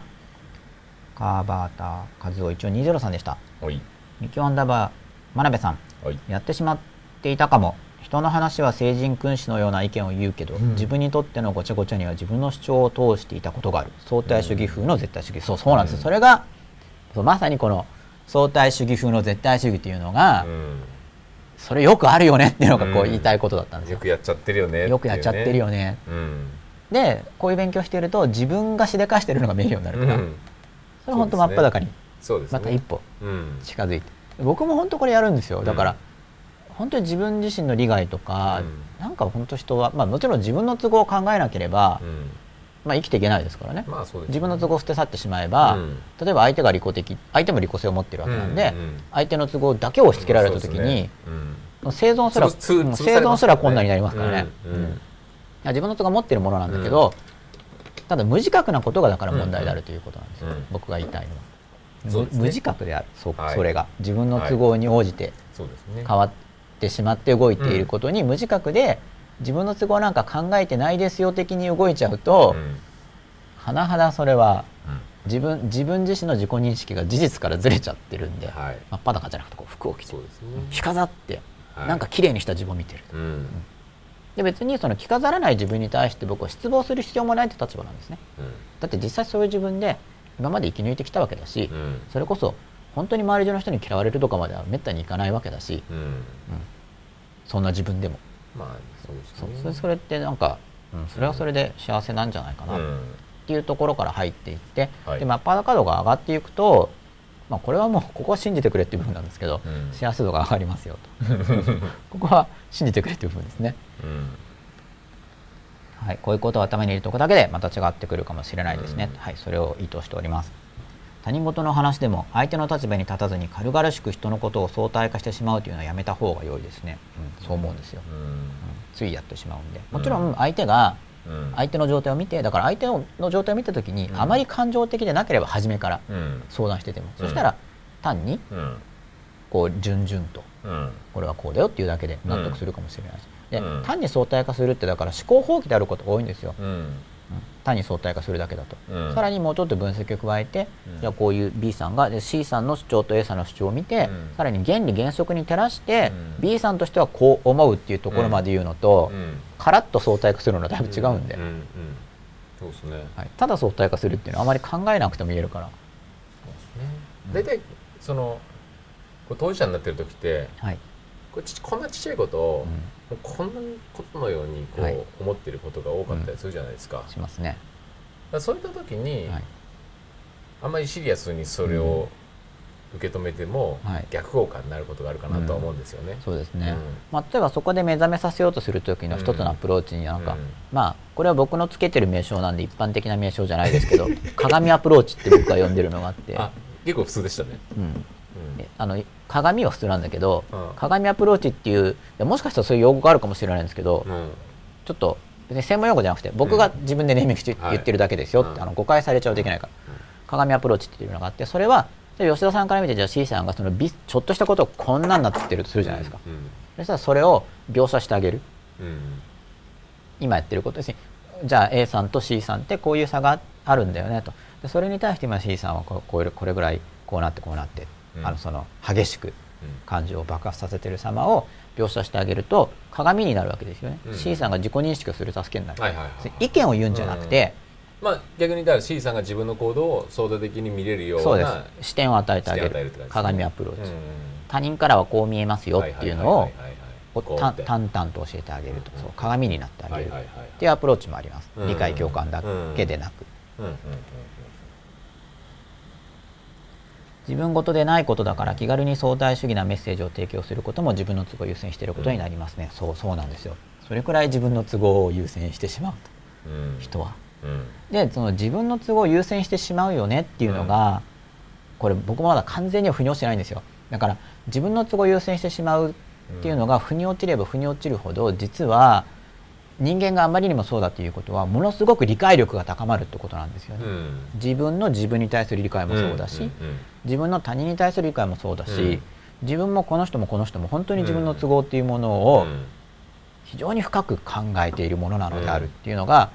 カーバーターズオ一応203でした。ミキオンダバー真鍋さん。やってしまっていたかも。人の話は聖人君子のような意見を言うけど、うん、自分にとってのごちゃごちゃには自分の主張を通していたことがある。相対主義風の絶対主義、そうそうなんです、それがまさにこの相対主義風の絶対主義というのが、うん、それよくあるよねっていうのがこう言いたいことだったんですよ、よくやっちゃってるよねよくやっちゃってるよね、でこういう勉強してると自分がしでかしてるのが見えるようになるから、それ本当真っ裸にまた一歩近づいて、僕も本当これやるんですよ。だから、本当に自分自身の利害とか、うん、なんか本当人は、まあ、もちろん自分の都合を考えなければ、まあ、生きていけないですからね。まあね、自分の都合を捨て去ってしまえば、うん、例えば相手が利己的相手も利己性を持ってるわけなんで、うんうん、相手の都合だけを押し付けられた時に、うん、生存すら生存すら困難になりますからね、自分の都合を持ってるものなんだけど、ただ無自覚なことがだから問題であるということなんですよ、僕が言いたいのは、ね、無自覚である。そ,、それが。自分の都合に応じて変わってしまって動いていることに無自覚で、自分の都合なんか考えてないですよ的に動いちゃうと、甚だそれは自分自分自身の自己認識が事実からずれちゃってるんで、はい、真っ裸じゃなくてこう服を着て、ね、着飾って、はい、なんか綺麗にした自分を見てる、うん、で別にその着飾らない自分に対して僕は失望する必要もないって立場なんですね、うん、だって実際そういう自分で今まで生き抜いてきたわけだし、うん、それこそ本当に周り中の人に嫌われるとかまではめったにいかないわけだし、そんな自分でも。まあそうですね。それってなんか、うん、それはそれで幸せなんじゃないかな。っていうところから入っていって、うん、でマッパードカードが上がっていくと、まあ、これはもう ここは信じてくれっていう部分なんですけど、うん、幸せ度が上がりますよと。ここは信じてくれっていう部分ですね。はい、こういうことを頭に入れておくだけでまた違ってくるかもしれないですね、はい、それを意図しております。他人事の話でも相手の立場に立たずに軽々しく人のことを相対化してしまうというのはやめた方が良いですね、うん、そう思うんですよ、うん、ついやってしまうんで。もちろん相手が相手の状態を見てだから相手の状態を見た時にあまり感情的でなければ初めから相談してても、そしたら単にこう順々とこれはこうだよっていうだけで納得するかもしれないし。で単に相対化するってだから思考放棄であることが多いんですよ。単に相対化するだけだと、うん、さらにもうちょっと分析を加えて、うん、じゃあこういう B さんがで C さんの主張と A さんの主張を見て、うん、さらに原理原則に照らして、うん、B さんとしてはこう思うっていうところまで言うのと、カラッと相対化するのはだいぶ違うんで,、そうですね。はい、ただ相対化するっていうのはあまり考えなくても言えるから。大体その当事者になってる時って、はい、こちこんなちっちゃいことを、うん、こんなことのようにこう、はい、思ってることが多かったりするじゃないですか。しますね。そういった時に、はい、あんまりシリアスにそれを受け止めても、逆効果になることがあるかなとは思うんですよね。うん、そうですね、まあ、例えばそこで目覚めさせようとする時の一つのアプローチになんか、まあこれは僕のつけてる名称なんで一般的な名称じゃないですけど 鏡アプローチって僕が呼んでるのがあって。結構普通でしたね。うん。あの鏡は普通なんだけど、うん、鏡アプローチっていうもしかしたらそういう用語があるかもしれないんですけど、うん、ちょっと別に専門用語じゃなくて僕が自分でネーミングして言ってるだけですよって、あの誤解されちゃうといけないから、鏡アプローチっていうのがあってそれは吉田さんから見てじゃあ C さんがそのちょっとしたことをこんなんなってるとするじゃないですか、そしたらそれを描写してあげる、今やってることです。ねじゃあ A さんと C さんってこういう差があるんだよねと。でそれに対して今 C さんはこうこれぐらいこうなってこうなってあのその激しく感情を爆発させてる様を描写してあげると鏡になるわけですよね、うん、C さんが自己認識をする助けになる、はいはいはい、意見を言うんじゃなくて、まあ、逆にだから C さんが自分の行動を相対的に見れるようなそうです。視点を与えてあげる、ね、鏡アプローチ、うん、他人からはこう見えますよっていうのを淡々と教えてあげると、そう鏡になってあげるっていうアプローチもあります、理解共感だけでなく、自分事でないことだから気軽に相対主義なメッセージを提供することも自分の都合を優先していることになりますね、うん、そうそうなんですよ。それくらい自分の都合を優先してしまうと、うん、人は。うん、でその自分の都合を優先してしまうよねっていうのが、これ僕もまだ完全には腑に落ちてないんですよ。だから自分の都合を優先してしまうっていうのが腑に落ちれば腑に落ちるほど実は人間があまりにもそうだということはものすごく理解力が高まるってことなんですよね、うん、自分の自分に対する理解もそうだし、自分の他人に対する理解もそうだし、うん、自分もこの人もこの人も本当に自分の都合っていうものを非常に深く考えているものなのであるっていうのが、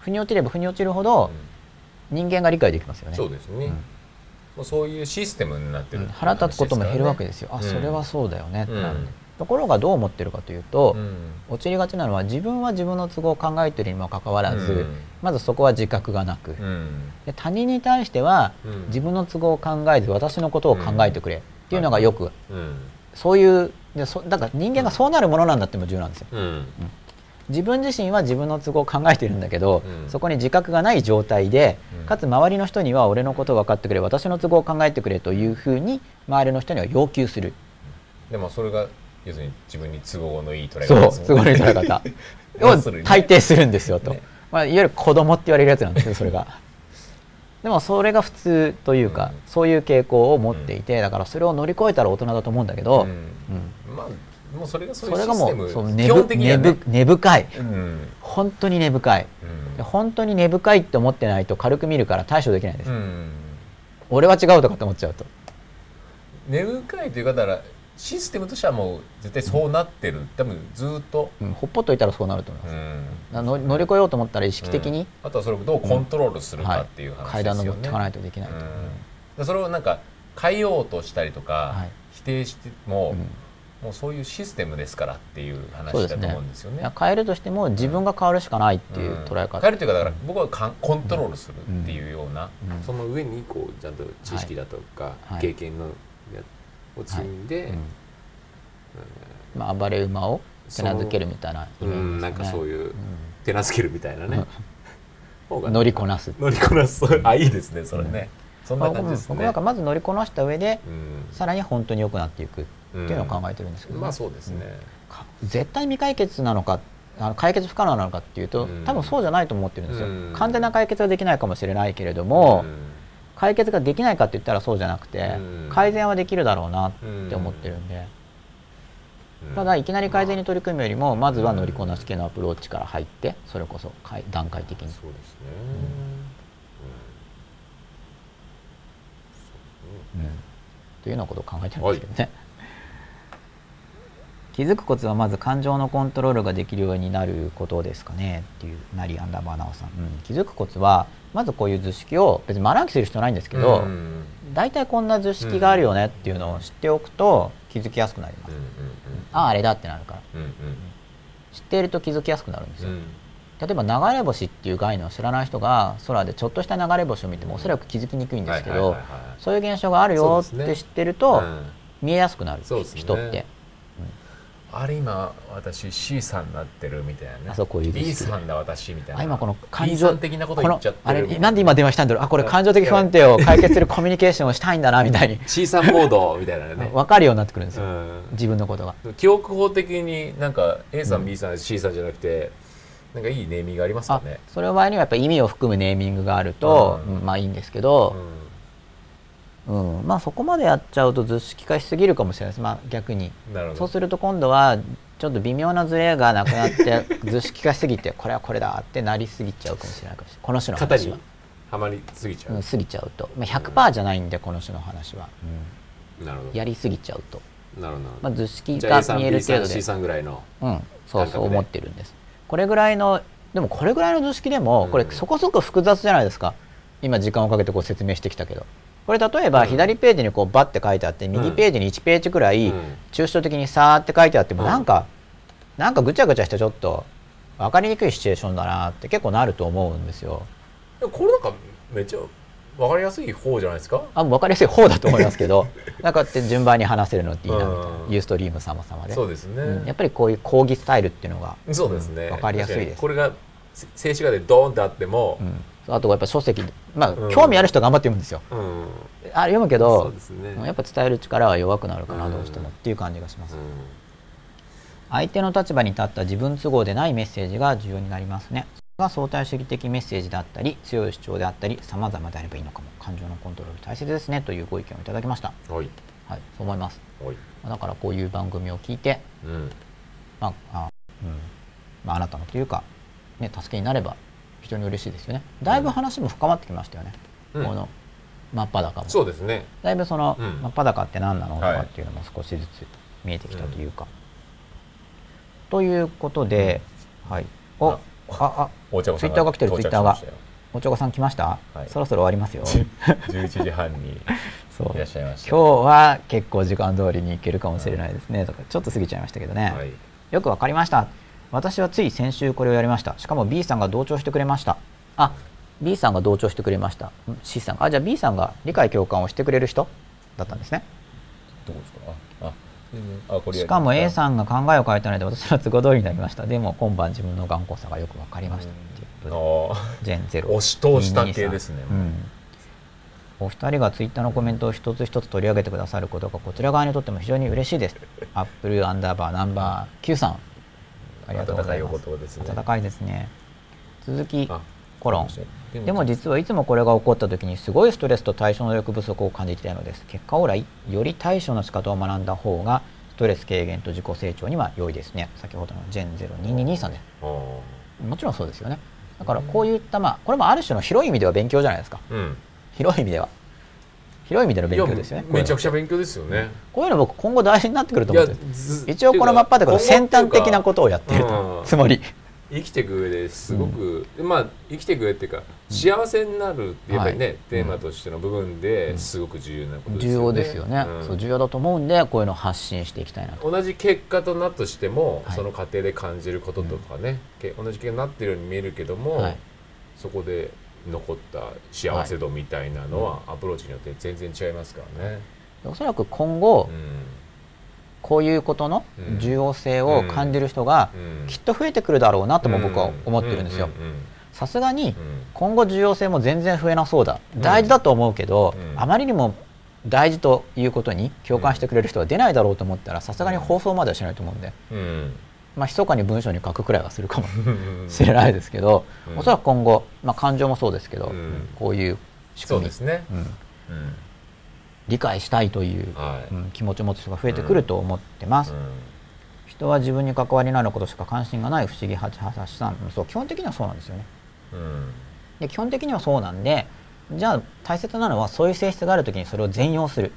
腑に落ちれば腑に落ちるほど人間が理解できますよね。そうですね、もうそういうシステムになってる、ね、腹立つことも減るわけですよ。あそれはそうだよねってなる、ところがどう思ってるかというと、うん、陥りがちなのは自分は自分の都合を考えているにもかかわらず、うん、まずそこは自覚がなく、うん、で他人に対しては、自分の都合を考えず私のことを考えてくれっていうのがよく、そういうでそだから人間がそうなるものなんだっても重要なんですよ。自分自身は自分の都合を考えているんだけど、そこに自覚がない状態で、かつ周りの人には俺のことを分かってくれ私の都合を考えてくれというふうに周りの人には要求する。でもそれが要するに自分に都合のいい捉え方。そう都合のいい捉え方。を大抵するんですよと、ね、まあ、いわゆる子供って言われるやつなんですよそれが。でもそれが普通というか、うん、そういう傾向を持っていて、だからそれを乗り越えたら大人だと思うんだけど、うん。うん、まあもうそれがそういうシステムそれがもう根ぶ根ぶ根深い、本当に根深い、本当に根深いって思ってないと軽く見るから対処できないです、俺は違うとかって思っちゃうと。根深いという方はシステムとしてはもう絶対そうなってる、多分ずっと、うん、ほっぽっといたらそうなると思います、うん、乗り越えようと思ったら意識的に、あとはそれをどうコントロールするかっていう話ですよね、はい、階段登っていかないとできないと、それをなんか変えようとしたりとか、はい、否定しても、もうそういうシステムですからっていう話だと思うんですよね。ね。変えるとしても自分が変わるしかないっていう捉え方、変えるというかだから僕はコントロールするっていうような、その上にこうちゃんと知識だとか、経験のを積ん。で、まあ、暴れ馬を手なずけるみたいなイメージですね、なんかそういう、手なずけるみたいなね、乗りこなす。乗りこなす。あいいですねそれね、そんな感じですね。僕なんかまず乗りこなした上で、さらに本当に良くなっていくっていうのを考えてるんですけど、まあそうですね、絶対未解決なのかあの解決不可能なのかっていうと、多分そうじゃないと思ってるんですよ、完全な解決はできないかもしれないけれども、解決ができないかって言ったらそうじゃなくて、改善はできるだろうなって思ってるんで、ただいきなり改善に取り組むよりもまずは乗りこなし系のアプローチから入ってそれこそ段階的に。そうですね、うん、というようなことを考えてるんですけどね、はい、気づくコツはまず感情のコントロールができるようになることですかねっていうなりアンダーバーナオさん、うん、気づくコツはまずこういう図式を別に学暗記する必要ないんですけど大体、こんな図式があるよねっていうのを知っておくと気づきやすくなります、あああれだってなるから、知っていると気づきやすくなるんですよ、例えば流れ星っていう概念を知らない人が空でちょっとした流れ星を見てもおそらく気づきにくいんですけどそういう現象があるよって知ってると見えやすくなる、人って。あれ今私 C さんになってるみたいなね。あそうこういう B さんだ私みたいな。あ今この感情的なこと言っちゃってあれなんで今電話したんだろう。あこれ感情的不安定を解決するコミュニケーションをしたいんだなみたいに。C さんモードみたいなね。分かるようになってくるんですよ、自分のことが。記憶法的になんか A さん、うん、B さん C さんじゃなくてなんかいいネーミングありますかね？それの場合にはやっぱり意味を含むネーミングがあると、うん、まあいいんですけど、うんうん、まあそこまでやっちゃうと図式化しすぎるかもしれないです、まあ、逆に。そうすると今度はちょっと微妙なズレがなくなって 図式化しすぎてこれはこれだってなりすぎちゃうかもしれないかもしれない。この人の話は。はまりすぎちゃう、うん、過ぎちゃうと、まあ、100%じゃないんでこの人の話は、うん、なるほど。やりすぎちゃうと。なるほど、まあ、図式が見える程度で。C3 ぐらいのうん。そうそう思ってるんです。これぐらいのでもこれぐらいの図式でもこれそこそこ複雑じゃないですか。今時間をかけてこう説明してきたけどこれ例えば左ページにこうバッて書いてあって右ページに1ページくらい抽象的にさーって書いてあってもなんかなんかぐちゃぐちゃしてちょっと分かりにくいシチュエーションだなって結構なると思うんですよ。これなんかめっちゃ分かりやすい方じゃないですか？あ分かりやすい方だと思いますけど なんかって順番に話せるのっていいなみたいなユーストリーム様々で。そうですね、うん、やっぱりこういう講義スタイルっていうのがそうですね、分かりやすいです。これが静止画でドーンってあっても、うんあとやっぱ書籍まあ、興味ある人頑張って読むんですよ、うん、あ読むけど、ね、やっぱ伝える力は弱くなるかな、どうしてもっていう感じがします、相手の立場に立った自分都合でないメッセージが重要になりますね。が相対主義的メッセージであったり強い主張であったり様々であればいいのかも。感情のコントロール大切ですね。というご意見をいただきました。はい、はい、そう思います。だからこういう番組を聞いて、うん、まああ、うん。まあ、あなたのというか、ね、助けになればに嬉しいですよね。だいぶ話も深まってきましたよね、うん、この真っ裸も。そうですね。だいぶその、うん、真っ裸って何なのとかっていうのも少しずつ見えてきたというか、はい、ということで、はい。おああ。お茶ツイッターが来てるツイッターが。お茶子さん来ました、はい、そろそろ終わりますよ。11時半に いらっしゃいました。今日は結構時間通りに行けるかもしれないですね、とかちょっと過ぎちゃいましたけどね、はい、よくわかりました私はつい先週これをやりました。しかも B さんが同調してくれました。あ B さんが同調してくれました。C さんあじゃあ B さんが理解共感をしてくれる人？だったんですね。どうですか？あしかも A さんが考えを変えたので私は都合通りになりました。でも今晩自分の頑固さがよく分かりましたっていう。ことでジェンゼロ。押し通した系ですね、うん、お二人がツイッターのコメントを一つ一つ取り上げてくださることがこちら側にとっても非常に嬉しいです。アップルアンダーバーナンバー9さんありがとうございます。温かいですね。続きコロン。でも実はいつもこれが起こった時にすごいストレスと対処能力不足を感じていたのです。結果オーライより対処の仕方を学んだ方がストレス軽減と自己成長には良いですね。先ほどのジェンゼロ二二二三で。もちろんそうですよね。だからこういったまあこれもある種の広い意味では勉強じゃないですか。うん、広い意味では。広い意味での勉強ですよね。めちゃくちゃ勉強ですよね。こういうの僕今後大事になってくると思って一応このマッパーで先端的なことをやっている つもり。生きていく上ですごく、うん、まあ生きていく上っていうか幸せになるってやっぱりね、はい、テーマとしての部分ですごく重要なことですよね。重要ですよね、うん、そう重要だと思うんでこういうのを発信していきたいなと。同じ結果となったとしても、はい、その過程で感じることとかね、うん、同じ結果になってるように見えるけども、はい、そこで残った幸せ度みたいなのはアプローチによって全然違いますからね。おそらく今後、こういうことの重要性を感じる人がきっと増えてくるだろうなとも僕は思ってるんですよ。さすがに今後重要性も全然増えなそうだ。大事だと思うけど、あまりにも大事ということに共感してくれる人が出ないだろうと思ったらさすがに放送まではしないと思うんで、まあ密かに文章に書くくらいはするかもしれないですけど、おそらく今後、まあ、感情もそうですけど、こういう仕組みですね、理解したいという、気持ちを持つ人が増えてくると思ってます、うん、人は自分に関わりのあることしか関心がない不思議八八さん。そう基本的にはそうなんですよね、うん、で基本的にはそうなんでじゃあ大切なのはそういう性質がある時にそれを全容する、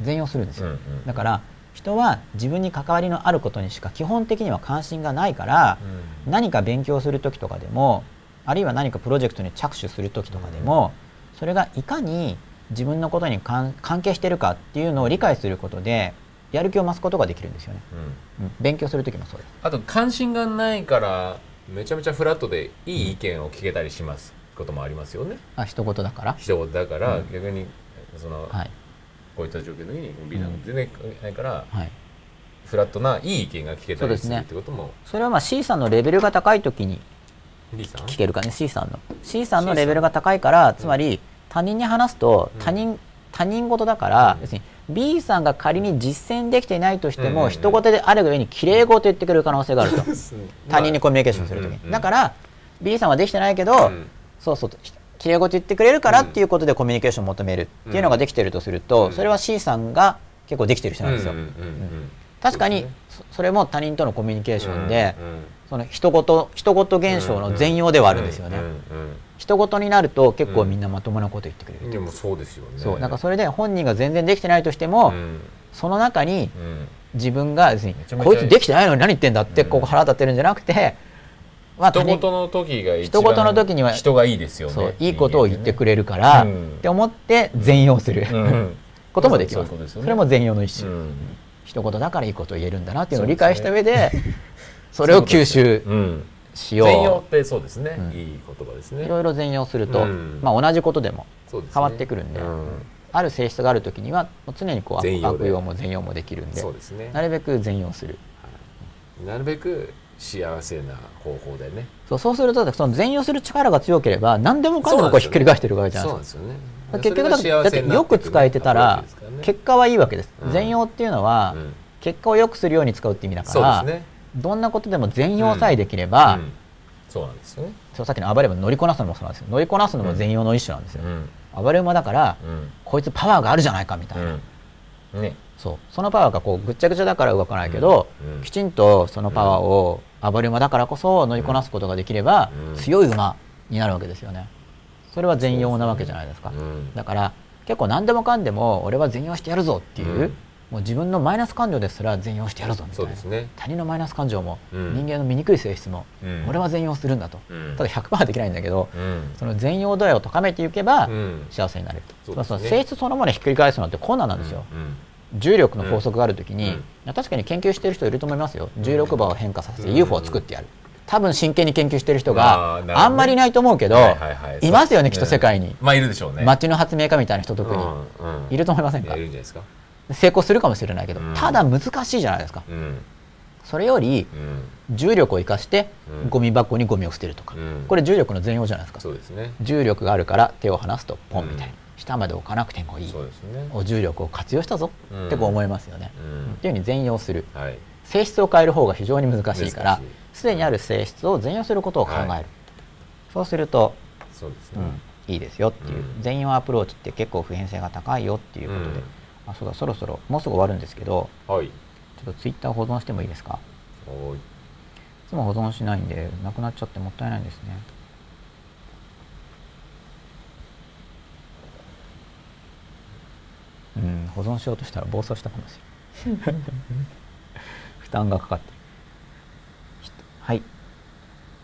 全容するんですよ、うんうん、だから人は自分に関わりのあることにしか基本的には関心がないから、何か勉強する時とかでもあるいは何かプロジェクトに着手する時とかでも、それがいかに自分のことに関係してるかっていうのを理解することでやる気を増すことができるんですよね、うん、勉強する時もそうです。あと関心がないからめちゃめちゃフラットでいい意見を聞けたりしますこともありますよね。あ一言だから。一言だから、うん、逆にその、はい、こういった状況の時に B さん全然ないから、はい、フラットないい意見が聞けたりするってことも。それはまあ C さんのレベルが高い時に聞けるかね？C さんの。C さんのレベルが高いからつまり、他人に話すと他人、他人事だから、別に B さんが仮に実践できていないとしても、人事である上にきれい事言ってくれる可能性があると。他人にコミュニケーションするときに、だから B さんはできてないけど、そうそうきれい事言ってくれるからっていうことでコミュニケーションを求めるっていうのができてるとすると、それは C さんが結構できてる人なんですよ。確かにそれも他人とのコミュニケーションで、その人事人事現象の全容ではあるんですよね。人事になると結構みんなまともなこと言ってくれる、でもそうですよね。そう。なんかそれで本人が全然できてないとしても、その中に自分が別にこいつできてないのに何言ってんだってここ腹立ってるんじゃなくて、まあ、人事の時が人事の時には人がいいですよね。そういいことを言ってくれるから、って思って全容する、こともできます、それも全容の一種、うん、一言だからいいことを言えるんだなっていうのを理解した上で それを吸収しよう。全容ってそうですね、うん、いい言葉ですね。いろいろ全容すると、うん、まあ、同じことでも変わってくるんで、ねうん、ある性質がある時には常にこう悪用も全容もできるんで、ね、なるべく全容する、はい、なるべく幸せな方法でね。そうそうするとその全容する力が強ければ何でもかんでもこうひっくり返してるわけじゃないですか。そうなんですよね。結局だってよく使えてたら結果はいいわけです、うん、全容っていうのは、結果を良くするように使うって意味だから、ね、どんなことでも全容さえできれば、そうなんですよね。そうさっきの暴れ馬乗りこなすのもそうなんですよ。乗りこなすのも全容の一種なんですよ、暴れ馬だから、こいつパワーがあるじゃないかみたいな、ね、そう。そのパワーがこうぐっちゃぐちゃだから動かないけど、きちんとそのパワーを暴れ馬だからこそ乗りこなすことができれば、強い馬になるわけですよね。それは全容なわけじゃないですか、だから結構何でもかんでも俺は全容してやるぞっていう、もう自分のマイナス感情ですら全容してやるぞみたいな、ね、他人のマイナス感情も、人間の醜い性質も、俺は全容するんだと、ただ100%はできないんだけど、その全容度合いを高めていけば、幸せになれると、その性質そのものひっくり返すのって困難なんですよ、重力の法則があるときに、確かに研究している人いると思いますよ。重力場を変化させて UFO を作ってやる、多分真剣に研究してる人があんまりいないと思うけど、いますよねきっと世界に、まあいるでしょうね。街の発明家みたいな人特に、いると思いませんか？成功するかもしれないけど、ただ難しいじゃないですか、それより重力を生かしてゴミ箱にゴミを捨てるとか、これ重力の全容じゃないですか。そうです、ね、重力があるから手を離すとポンみたいな、下まで置かなくてもいい、ね、重力を活用したぞ。ってこう思いますよね、っていうふうに全容する、性質を変える方が非常に難しいからすでにある性質を全容することを考える、はい、そうするとそうですね、うん、いいですよっていう、うん、全容アプローチって結構普遍性が高いよっていうことで、うん、あそうだそろそろもうすぐ終わるんですけど、はい、ちょっとツイッター保存してもいいですか？い。つも保存しないんでなくなっちゃってもったいないですねうん保存しようとしたら暴走したかもしれない負担がかかってはい。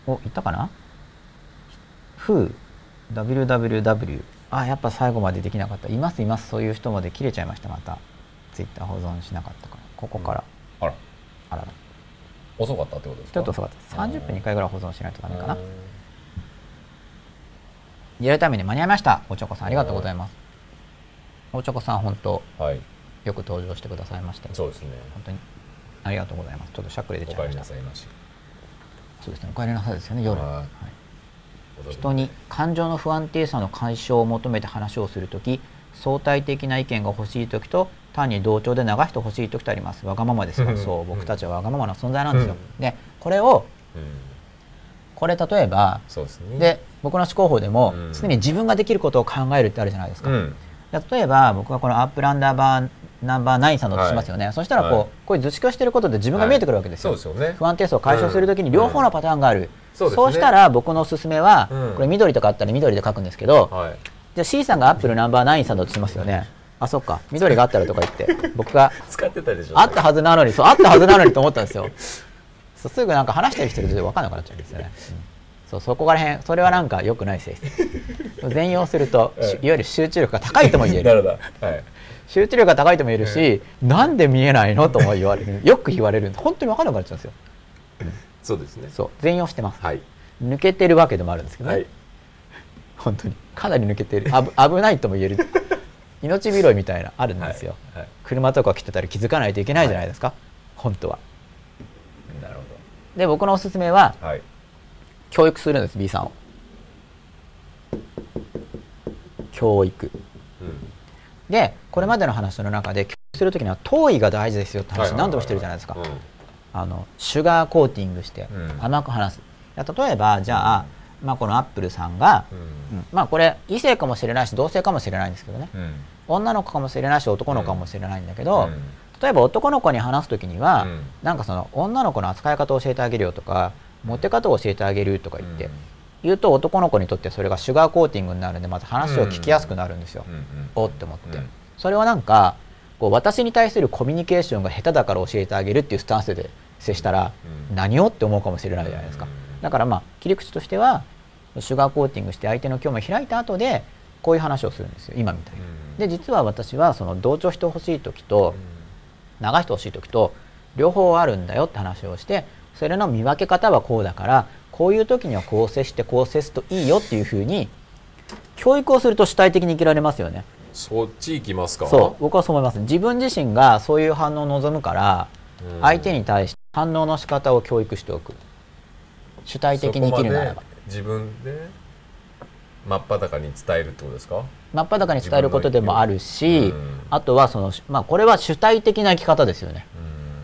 お、いったかな ?Who、www。あ、やっぱ最後までできなかった。いますいます。そういう人まで切れちゃいました、また。ツイッター保存しなかったから。ここから。うん、あら。あらら。遅かったってことですか？ちょっと遅かった。30分2回ぐらい保存しないとダメかな。リアルタイムに間に合いました。おちょこさん、ありがとうございます。おちょこさん、本当、はい、よく登場してくださいまして。そうですね。本当にありがとうございます。ちょっとしゃっくり出ちゃいました。そうですねお帰りなさいですよね夜、はい、人に感情の不安定さの解消を求めて話をする時相対的な意見が欲しい時と単に同調で流してほしい時とあります。わがままですよそう。僕たちはわがままな存在なんですよ、でこれを、これ例えばで、ね、僕の思考法でも常に自分ができることを考えるってあるじゃないですか、例えば僕がこのアップルアンダーバーナンバーナインさんのとしますよね、はい、そしたらこう、はい、こういう図式をしていることで自分が見えてくるわけですよ。はい。すよね、不安定さを解消するときに両方のパターンがある、うん、そうしたら僕のおすすめは、うん、これ緑とかあったら緑で書くんですけど、じゃあ C さんがアップルナンバーナインさんだとしますよね。あそっか。緑があったらとか言って 僕が使ってたでしょ。あったはずなのにそうあったはずなのにと思ったんですよ。そうすぐなんか話したりしてると分かんなくなっちゃうんですよね、うん、そうそこからへんそれはなんか良くない性質。善用すると、い、わゆる集中力が高いとも言える。はい。集中力が高いとも言えるし、うん、なんで見えないのとも言われる。よく言われる。んで本当に分からなくなっちゃうんですよ、うん、そうですね。そう全容してます、はい、抜けてるわけでもあるんですけどね、はい、本当に。かなり抜けてる。危ないとも言える。命拾いみたいなあるんですよ、はい。はい、車とか来てたら気づかないといけないじゃないですか、はい、本当は。なるほど。で僕のおすすめは、教育するんです B さんを。教育。でこれまでの話の中で教育する時には糖位が大事ですよって話何度もしてるじゃないですか、あのシュガーコーティングして甘く話す、例えばじゃあ、まあ、このアップルさんが、うん。まあこれ異性かもしれないし同性かもしれないんですけどね、女の子かもしれないし男の子かもしれないんだけど、例えば男の子に話す時には、うん、なんかその女の子の扱い方を教えてあげるよとかモテ方を教えてあげるとか言って、言うと男の子にとってそれがシュガーコーティングになるんでまた話を聞きやすくなるんですよ、おって思って、それはなんかこう私に対するコミュニケーションが下手だから教えてあげるっていうスタンスで接したら、何をって思うかもしれないじゃないですか、だからまあ切り口としてはシュガーコーティングして相手の興味を開いた後でこういう話をするんですよ。今みたいに。で実は私はその同調してほしい時と流してほしい時と両方あるんだよって話をしてそれの見分け方はこうだからこういう時にはこう接してこう接すといいよっていうふうに教育をすると主体的に生きられますよね。そっち行きますか？そう僕はそう思います。自分自身がそういう反応を望むから相手に対して反応の仕方を教育しておく。主体的に生きるならば。自分で真っ裸に伝えるってことですか？真っ裸に伝えることでもあるし、あとはその、まあ、これは主体的な生き方ですよね、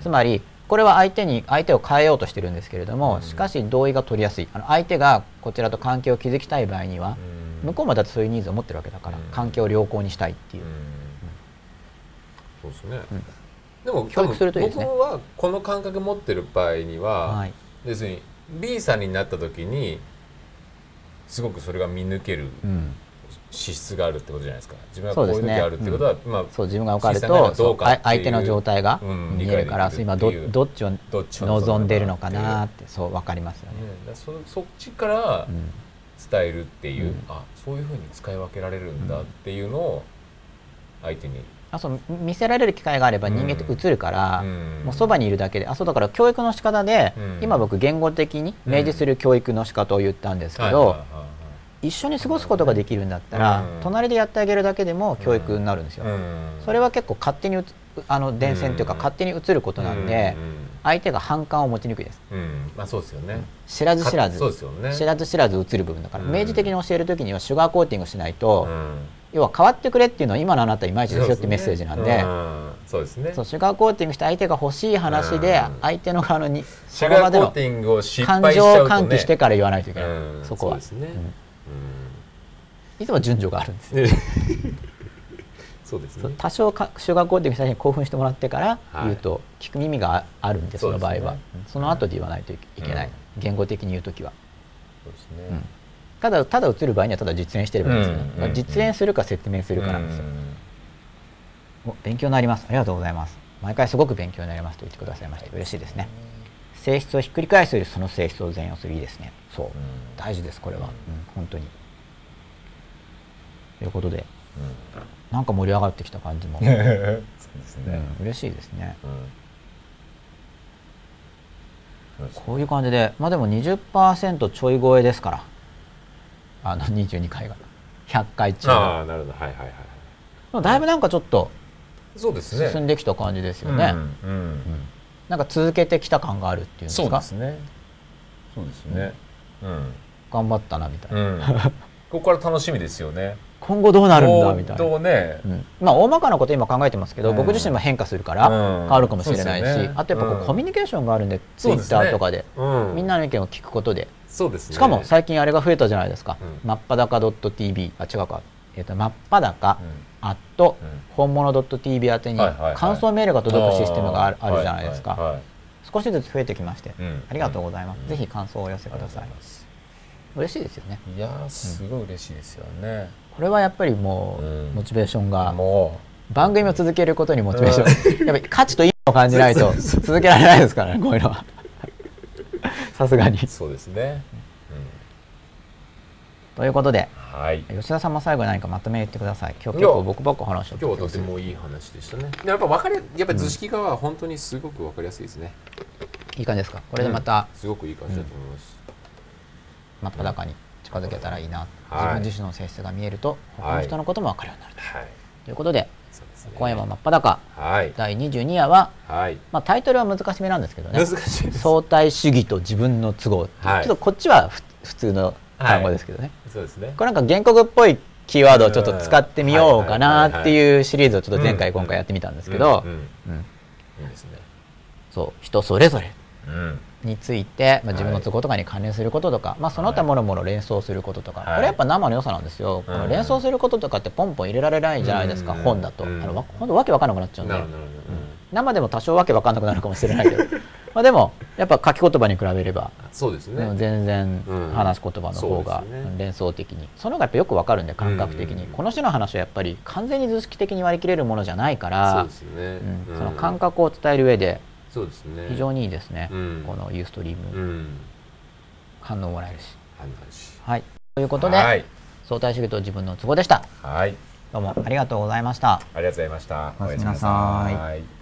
つまりこれは相手に相手を変えようとしてるんですけれども、しかし同意が取りやすい。あの相手がこちらと関係を築きたい場合には、向こうもだってそういうニーズを持ってるわけだから、関係を良好にしたいっていう、そうですね、でも教育するといいですね。僕はこの感覚持ってる場合には、はい、要するに B さんになった時にすごくそれが見抜ける資質があるってことじゃないですか。自分がこういう時あるってことは、ねうん、まあ、そう自分が分かると相手の状態が見えるから、う。ん、今どどっちを望んでるのかなってそう分かります。よね。ねそそっちから伝えるっていう、うん、あそういうふうに使い分けられるんだっていうのを相手に。あそう見せられる機会があれば人間って映るから、うん、もうそばにいるだけであそうだから教育の仕方で、うん、今僕言語的に明示する教育の仕方を言ったんですけど、一緒に過ごすことができるんだったら、隣でやってあげるだけでも教育になるんですよ。それは結構勝手にあの伝染というか勝手に移ることなんで、相手が反感を持ちにくいです。まあそうですよね。知らず知らず、知らず知らず移る部分だから、明示的に教える時にはシュガーコーティングしないと。要は変わってくれっていうのは今のあなたいまいちですよってメッセージなんで。そうですね。シュガーコーティングして相手が欲しい話で相手の側にその場での感情を喚起してから言わないといけない。そこは、いつも順序 があるんですよ。そうですね。多少かシュガーコーティングした人に興奮してもらってから言うと聞く耳があるんでその場合は。その後で言わないといけない。言語的に言う時は。そうですね。ただただ映る場合にはただ実演してればいいですよ。ね、うんうん、実演するか説明するかなんですよ、うん、勉強になります。ありがとうございます。毎回すごく勉強になりますと言ってくださいまして嬉しいですね性質をひっくり返すよりその性質を全用する。いいですね。そう、大事ですこれは、うん、本当に。ということで、うん、なんか盛り上がってきた感じも。そうですね、うん、嬉しいですね、こういう感じでまあでも20%ちょい超えですから。あの22回が。100回中。ああなるほど。はいはいはいだいぶなんかちょっとそうですね。進んできた感じですよね、うん、うん、なんか続けてきた感があるっていうんですか？そうですね。そうですね、うん、頑張ったなみたいな、うん、ここから楽しみですよね。今後どうなるんだみたいな、ね。うん、まあ大まかなこと今考えてますけど、うん、僕自身も変化するから変わるかもしれないし、ね、あとやっぱこうコミュニケーションがあるんで、ツイッターとかで、みんなの意見を聞くことで。そうです、ね、しかも最近あれが増えたじゃないですか、うん、真っ裸 .tv あ違うか、えーと、真っ裸、うん、アット、本物 .tv 宛てに感想メールが届くシステムがある,、あるじゃないですか、少しずつ増えてきまして、ありがとうございます、ぜひ感想をお寄せください。嬉しいですよね。いやすごい嬉しいですよね、これはやっぱりもう、モチベーションがもう。番組を続けることにモチベーション、やっぱり価値と意味を感じないと 続けられないですからねこういうのは。さすがに。そうですね、うん、ということで、はい、吉田さんも最後に何かまとめ言ってください。今日結構僕ばっか話しちゃった今日はとてもいい話でしたね。やっぱ分かりやっぱ図式化は本当にすごく分かりやすいですね、いい感じですか？これでまた、すごくいい感じだと思います、真っ裸に近づけたらいいな、自分自身の性質が見えると他の人のことも分かるようになると、はい、ということで今夜は真っ裸、はい、第22夜は、はい、まあ、タイトルは難しめなんですけどね。相対主義と自分の都合、はい、ちょっとこっちは普通の単語ですけどね、そうですね。これなんか原告っぽいキーワードをちょっと使ってみようかなっていうシリーズをちょっと前回今回やってみたんですけどそう人それぞれ、うん。について、まあ、自分の都合とかに関連することとか、はい、まあ、その他もろもろ連想することとか、はい、これやっぱ生の良さなんですよ、この連想することとかってポンポン入れられないじゃないですか、本だと、あの本当わけわかんなくなっちゃうんで、生でも多少わけわかんなくなるかもしれないけど。まあでもやっぱ書き言葉に比べれば。そうですね、全然話す言葉の方が連想的に、その方がやっぱよくわかるんで感覚的に、この種の話はやっぱり完全に図式的に割り切れるものじゃないからその感覚を伝える上でそうですね。非常にいいですね、うん、このユーストリーム、うん、反応もらえるし。はい。ということで、はい、相対主義と自分の都合でした。はい。どうもありがとうございました。ありがとうございました。おやすみなさい